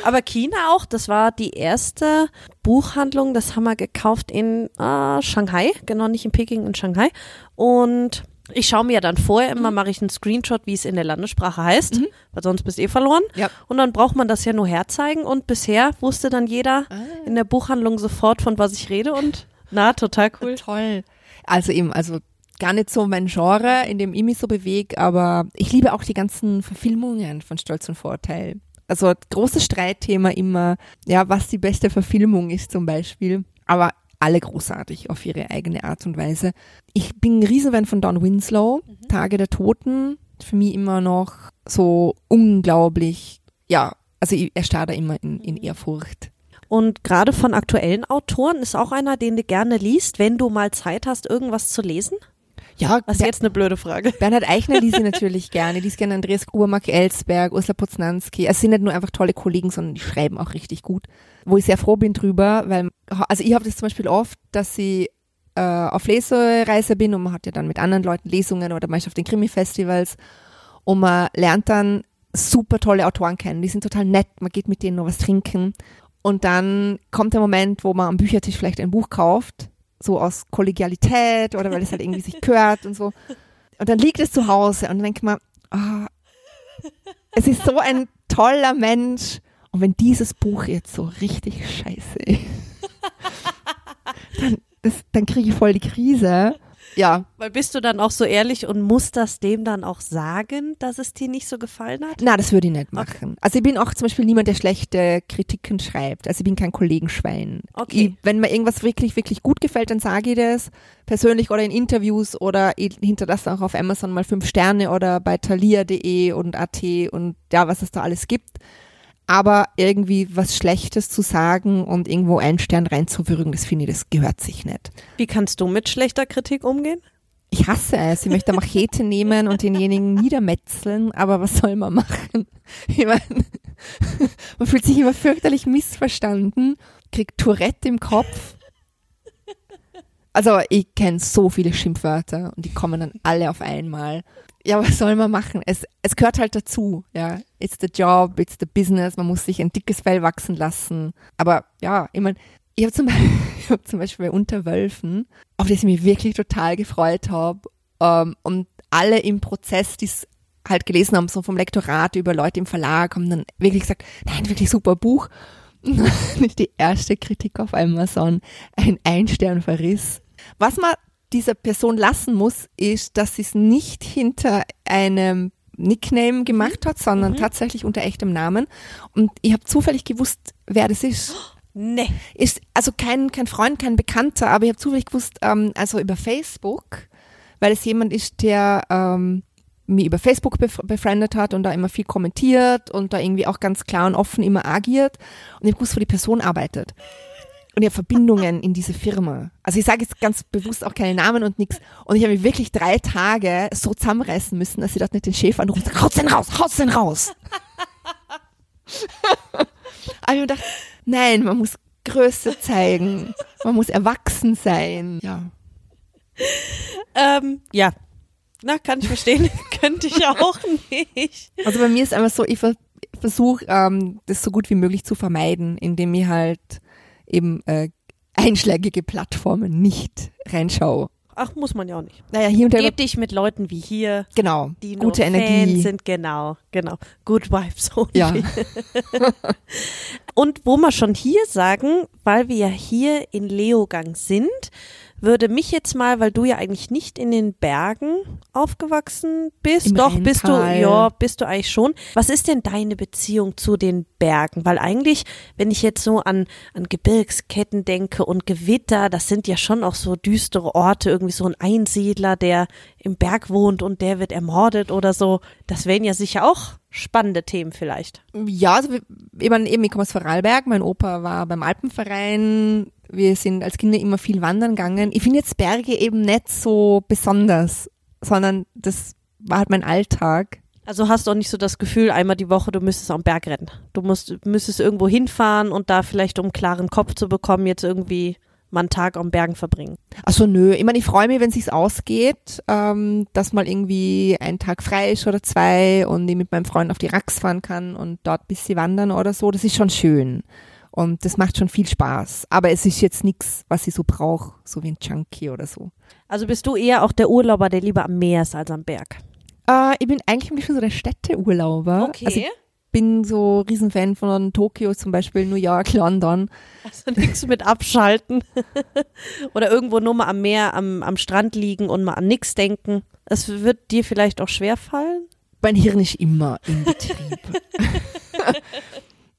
aber China auch, das war die erste Buchhandlung, das haben wir gekauft in äh, Shanghai, genau nicht in Peking, in Shanghai und ich schaue mir ja dann vorher immer, mhm. mache ich einen Screenshot, wie es in der Landessprache heißt, mhm. weil sonst bist du eh verloren.
Ja.
Und dann braucht man das ja nur herzeigen und bisher wusste dann jeder ah. in der Buchhandlung sofort, von was ich rede und na, total cool.
Toll. Also eben, also gar nicht so mein Genre, in dem ich mich so bewege, aber ich liebe auch die ganzen Verfilmungen von Stolz und Vorteil. Also großes Streitthema immer, ja, was die beste Verfilmung ist zum Beispiel. Aber alle großartig auf ihre eigene Art und Weise. Ich bin ein Riesenfan von Don Winslow, mhm. Tage der Toten. Für mich immer noch so unglaublich, ja, also er starrt da immer in, in Ehrfurcht.
Und gerade von aktuellen Autoren ist auch einer, den du gerne liest, wenn du mal Zeit hast, irgendwas zu lesen?
Ja,
das ist jetzt eine blöde Frage.
Bernhard Eichner liest ich natürlich gerne. Die ist gerne Andreas Gruber, Mark Ellsberg, Ursula Poznanski. Es sind nicht nur einfach tolle Kollegen, sondern die schreiben auch richtig gut. Wo ich sehr froh bin drüber, weil, also ich habe das zum Beispiel oft, dass ich äh, auf Lesereise bin und man hat ja dann mit anderen Leuten Lesungen oder meist auf den Krimi-Festivals und man lernt dann super tolle Autoren kennen. Die sind total nett, man geht mit denen noch was trinken und dann kommt der Moment, wo man am Büchertisch vielleicht ein Buch kauft so aus Kollegialität oder weil es halt irgendwie sich gehört und so. Und dann liegt es zu Hause und dann denkt man, oh, es ist so ein toller Mensch. Und wenn dieses Buch jetzt so richtig scheiße ist, dann, dann kriege ich voll die Krise. Ja,
Weil bist du dann auch so ehrlich und musst das dem dann auch sagen, dass es dir nicht so gefallen hat?
na, das würde ich nicht machen. Also ich bin auch zum Beispiel niemand, der schlechte Kritiken schreibt. Also ich bin kein Kollegenschwein.
Okay.
Ich, wenn mir irgendwas wirklich, wirklich gut gefällt, dann sage ich das persönlich oder in Interviews oder ich hinterlasse auch auf Amazon mal fünf Sterne oder bei thalia.de und AT und ja, was es da alles gibt. Aber irgendwie was Schlechtes zu sagen und irgendwo einen Stern reinzuwürgen, das finde ich, das gehört sich nicht.
Wie kannst du mit schlechter Kritik umgehen?
Ich hasse es. Ich möchte Machete nehmen und denjenigen niedermetzeln, aber was soll man machen? Ich meine, man fühlt sich immer fürchterlich missverstanden, kriegt Tourette im Kopf. Also ich kenne so viele Schimpfwörter und die kommen dann alle auf einmal. Ja, was soll man machen? Es, es gehört halt dazu, ja. It's the job, it's the business, man muss sich ein dickes Fell wachsen lassen. Aber ja, ich meine, ich habe zum, Beispiel- hab zum Beispiel bei Unterwölfen, auf das ich mich wirklich total gefreut habe. Ähm, und alle im Prozess, die es halt gelesen haben, so vom Lektorat über Leute im Verlag, haben dann wirklich gesagt, nein, wirklich super Buch. Ist die erste Kritik auf Amazon ein Einsternverriss. Was man dieser Person lassen muss, ist, dass sie es nicht hinter einem Nickname gemacht hat, sondern tatsächlich unter echtem Namen. Und ich habe zufällig gewusst, wer das ist
Nee.
ist also kein, kein Freund, kein Bekannter, aber ich habe zufällig gewusst, ähm, also über Facebook, weil es jemand ist, der ähm, mich über Facebook bef befreundet hat und da immer viel kommentiert und da irgendwie auch ganz klar und offen immer agiert. Und ich habe gewusst, wo die Person arbeitet. Und ich habe Verbindungen in diese Firma. Also ich sage jetzt ganz bewusst auch keine Namen und nichts. Und ich habe mich wirklich drei Tage so zusammenreißen müssen, dass sie dort nicht den Chef anruft und sagt, haut's den raus, haut's den raus. Aber ich hab mir gedacht, nein, man muss Größe zeigen, man muss erwachsen sein. Ja.
Ähm, ja. Na, kann ich verstehen. Könnte ich auch nicht.
Also bei mir ist einfach so, ich ver versuche ähm, das so gut wie möglich zu vermeiden, indem ich halt eben äh, einschlägige Plattformen nicht reinschaue.
Ach, muss man ja auch nicht.
Naja, hier und da,
Geb dich mit Leuten wie hier,
genau,
die
gute
Fans
Energie.
sind, genau, genau. Good Vibes. only.
Ja.
Und wo wir schon hier sagen, weil wir ja hier in Leogang sind, würde mich jetzt mal, weil du ja eigentlich nicht in den Bergen aufgewachsen bist,
Im
doch bist du,
Rheintal.
ja, bist du eigentlich schon. Was ist denn deine Beziehung zu den Bergen? Weil eigentlich, wenn ich jetzt so an, an Gebirgsketten denke und Gewitter, das sind ja schon auch so düstere Orte, irgendwie so ein Einsiedler, der im Berg wohnt und der wird ermordet oder so. Das wären ja sicher auch spannende Themen vielleicht.
Ja, also ich, mein, eben, ich komme aus Vorarlberg, mein Opa war beim Alpenverein, wir sind als Kinder immer viel wandern gegangen. Ich finde jetzt Berge eben nicht so besonders, sondern das war halt mein Alltag.
Also hast du auch nicht so das Gefühl, einmal die Woche, du müsstest am Berg rennen. Du musst, müsstest irgendwo hinfahren und da vielleicht, um einen klaren Kopf zu bekommen, jetzt irgendwie mal einen Tag am Bergen verbringen.
Also nö, ich meine, ich freue mich, wenn sich's ausgeht, ähm, dass mal irgendwie ein Tag frei ist oder zwei und ich mit meinem Freund auf die Rax fahren kann und dort bis sie wandern oder so. Das ist schon schön. Und das macht schon viel Spaß. Aber es ist jetzt nichts, was ich so brauche, so wie ein Junkie oder so.
Also bist du eher auch der Urlauber, der lieber am Meer ist als am Berg.
Äh, ich bin eigentlich ein bisschen so der Städteurlauber. Also ich bin so Riesenfan von Tokio zum Beispiel, New York, London.
Also nichts mit abschalten. Oder irgendwo nur mal am Meer, am, am Strand liegen und mal an nichts denken. Es wird dir vielleicht auch schwer fallen.
Mein Hirn ist immer in Betrieb.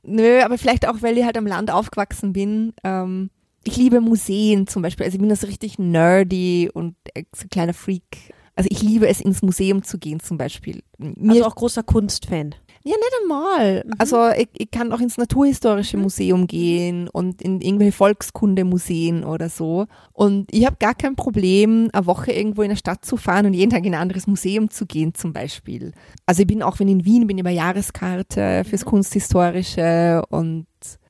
Nö, aber vielleicht auch, weil ich halt am Land aufgewachsen bin. Ähm, ich liebe Museen zum Beispiel. Also ich bin da so richtig nerdy und so ein kleiner Freak. Also ich liebe es, ins Museum zu gehen zum Beispiel. Mir
Also auch großer Kunstfan.
Ja, nicht einmal. Also ich, ich kann auch ins Naturhistorische Museum gehen und in irgendwelche Volkskundemuseen oder so. Und ich habe gar kein Problem, eine Woche irgendwo in der Stadt zu fahren und jeden Tag in ein anderes Museum zu gehen zum Beispiel. Also ich bin auch, wenn ich in Wien bin, über Jahreskarte fürs Kunsthistorische und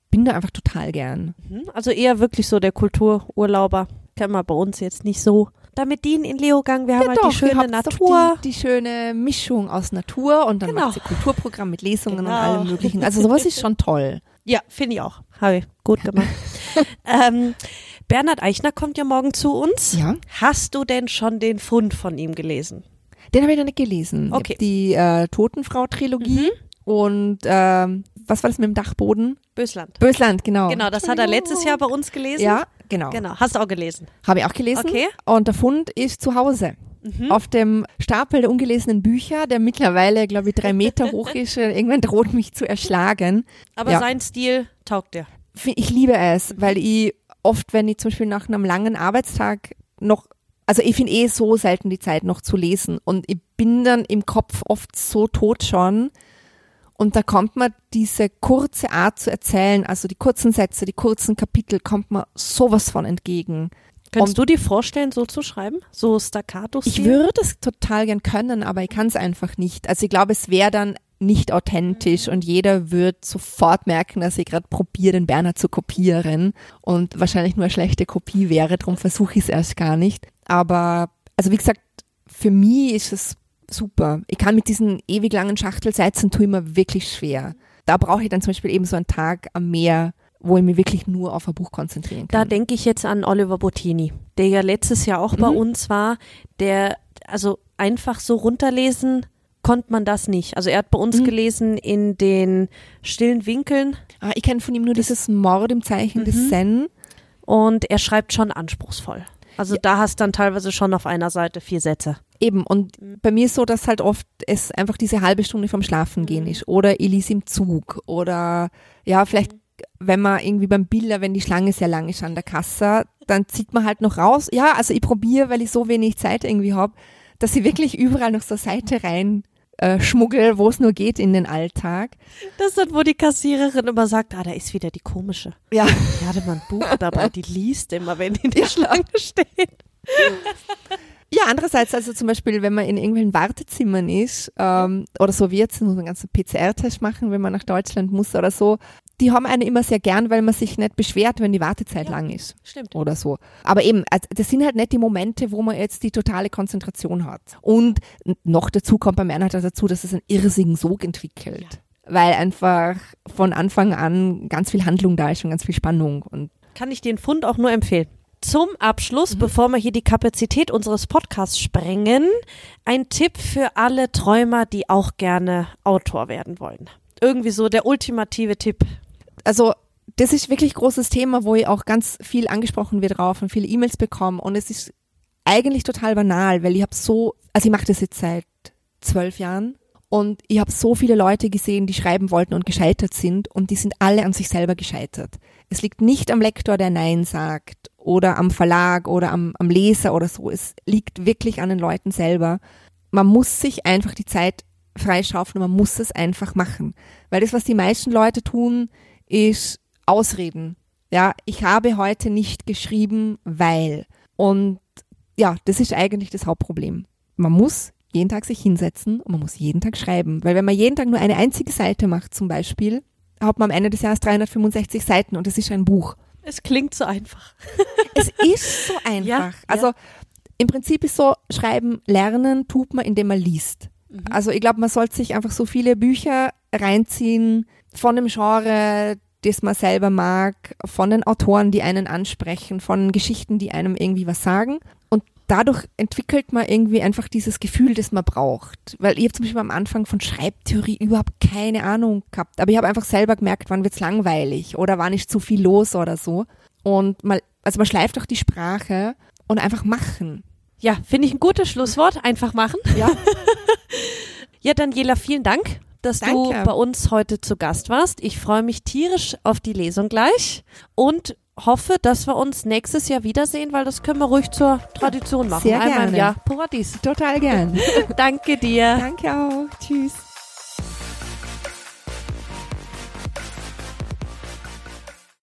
bin da einfach total gern.
Mhm. Also eher wirklich so der Kultururlauber. Kennen wir bei uns jetzt nicht so. Damit dienen in Leogang, wir haben halt die schöne
doch
Natur.
Die, die schöne Mischung aus Natur und dann
Genau.
macht sie Kulturprogramm mit Lesungen und
Genau.
allem möglichen. Also sowas ist schon toll.
Ja, finde ich auch. Habe ich gut gemacht. ähm, Bernhard Eichner kommt ja morgen zu uns.
Ja.
Hast du denn schon den Fund von ihm gelesen?
Den habe ich noch nicht gelesen.
Okay.
Die äh, Totenfrau-Trilogie und ähm, was war das mit dem Dachboden?
Bösland.
Bösland, genau.
Genau, das hat er letztes Jahr bei uns gelesen.
Ja, Genau.
Genau. Hast du auch gelesen?
Habe ich auch gelesen.
Okay.
Und der Fund ist zu Hause. Auf dem Stapel der ungelesenen Bücher, der mittlerweile, glaube ich, drei Meter hoch ist. äh, Irgendwann droht mich zu erschlagen.
Aber
Ja.
sein Stil taugt dir.
Ich liebe es, weil ich oft, wenn ich zum Beispiel nach einem langen Arbeitstag noch, also ich finde eh so selten die Zeit noch zu lesen und ich bin dann im Kopf oft so tot schon und da kommt mir diese kurze Art zu erzählen, also die kurzen Sätze, die kurzen Kapitel, kommt mir sowas von entgegen.
Könntest du dir vorstellen, so zu schreiben? So staccato
Ich würde es total gern können, aber ich kann es einfach nicht. Also ich glaube, es wäre dann nicht authentisch und jeder wird sofort merken, dass ich gerade probiere, den Bernhard zu kopieren und wahrscheinlich nur eine schlechte Kopie wäre, darum versuche ich es erst gar nicht. Aber, also wie gesagt, für mich ist es super. Ich kann mit diesen ewig langen Schachtelsätzen tue ich mir wirklich schwer. Da brauche ich dann zum Beispiel eben so einen Tag am Meer, wo ich mich wirklich nur auf ein Buch konzentrieren
Da
kann.
denke ich jetzt an Oliver Bottini, der ja letztes Jahr auch bei
Mhm.
uns war, der, also einfach so runterlesen konnte man das nicht. Also er hat bei uns
Mhm.
gelesen in den stillen Winkeln
ah, ich kenne von ihm nur dieses Mord im Zeichen des
Mhm.
Zen.
und er schreibt schon anspruchsvoll. Also da hast dann teilweise schon auf einer Seite vier Sätze.
Eben, und bei mir ist so, dass halt oft es einfach diese halbe Stunde vom Schlafen gehen ist. Oder ich lese im Zug. Oder ja, vielleicht, wenn man irgendwie beim Bilder, wenn die Schlange sehr lang ist an der Kasse, dann zieht man halt noch raus. Ja, also ich probiere, weil ich so wenig Zeit irgendwie habe, dass ich wirklich überall noch so eine Seite rein äh, schmuggel, wo es nur geht in den Alltag.
Das ist dann, wo die Kassiererin immer sagt, ah, da ist wieder die komische.
Ja,
Die hatte mal ein Buch dabei, die liest immer, wenn die in der Schlange steht.
Ja, andererseits, also zum Beispiel, wenn man in irgendwelchen Wartezimmern ist, ähm, oder so wie jetzt, muss man einen ganzen PCR-Test machen, wenn man nach Deutschland muss oder so, die haben einen immer sehr gern, weil man sich nicht beschwert, wenn die Wartezeit
Ja.
lang ist
Stimmt.
oder so. Aber eben, also das sind halt nicht die Momente, wo man jetzt die totale Konzentration hat. Und noch dazu kommt beim Ernhard dazu, dass es einen irrsigen Sog entwickelt. Weil einfach von Anfang an ganz viel Handlung da ist und ganz viel Spannung. Und
Kann ich den Fund auch nur empfehlen. Zum Abschluss, bevor wir hier die Kapazität unseres Podcasts sprengen, ein Tipp für alle Träumer, die auch gerne Autor werden wollen. Irgendwie so der ultimative Tipp.
also das ist wirklich großes Thema, wo ich auch ganz viel angesprochen wird drauf und viele E-Mails bekomme und es ist eigentlich total banal, weil ich habe so, also ich mache das jetzt seit zwölf Jahren und ich habe so viele Leute gesehen, die schreiben wollten und gescheitert sind und die sind alle an sich selber gescheitert. Es liegt nicht am Lektor, der Nein sagt oder am Verlag oder am, am Leser oder so. Es liegt wirklich an den Leuten selber. Man muss sich einfach die Zeit freischaufeln und man muss es einfach machen. Weil das, was die meisten Leute tun, ist Ausreden. Ja, ich habe heute nicht geschrieben, weil. Und ja, das ist eigentlich das Hauptproblem. Man muss jeden Tag sich hinsetzen und man muss jeden Tag schreiben. Weil wenn man jeden Tag nur eine einzige Seite macht zum Beispiel, hat man am Ende des Jahres 365 Seiten und das ist ein Buch.
Es klingt so einfach.
Es ist so einfach.
Ja,
also im Prinzip ist so, schreiben, lernen tut man, indem man liest. Also ich glaube, man sollte sich einfach so viele Bücher reinziehen von dem Genre, das man selber mag, von den Autoren, die einen ansprechen, von Geschichten, die einem irgendwie was sagen. Und dadurch entwickelt man irgendwie einfach dieses Gefühl, das man braucht. Weil ich habe zum Beispiel am Anfang von Schreibtheorie überhaupt keine Ahnung gehabt. Aber ich habe einfach selber gemerkt, wann wird's langweilig oder wann ist zu viel los oder so. Und man, also man schleift auch die Sprache und einfach machen.
Ja, finde ich ein gutes Schlusswort. Einfach machen.
Ja.
Ja, Daniela, vielen Dank, dass du
Danke.
bei uns heute zu Gast warst. Ich freue mich tierisch auf die Lesung gleich und hoffe, dass wir uns nächstes Jahr wiedersehen, weil das können wir ruhig zur Tradition machen.
Sehr
Einmal im
gerne.
Jahr Paradies.
Total gern.
Danke dir.
Danke auch. Tschüss.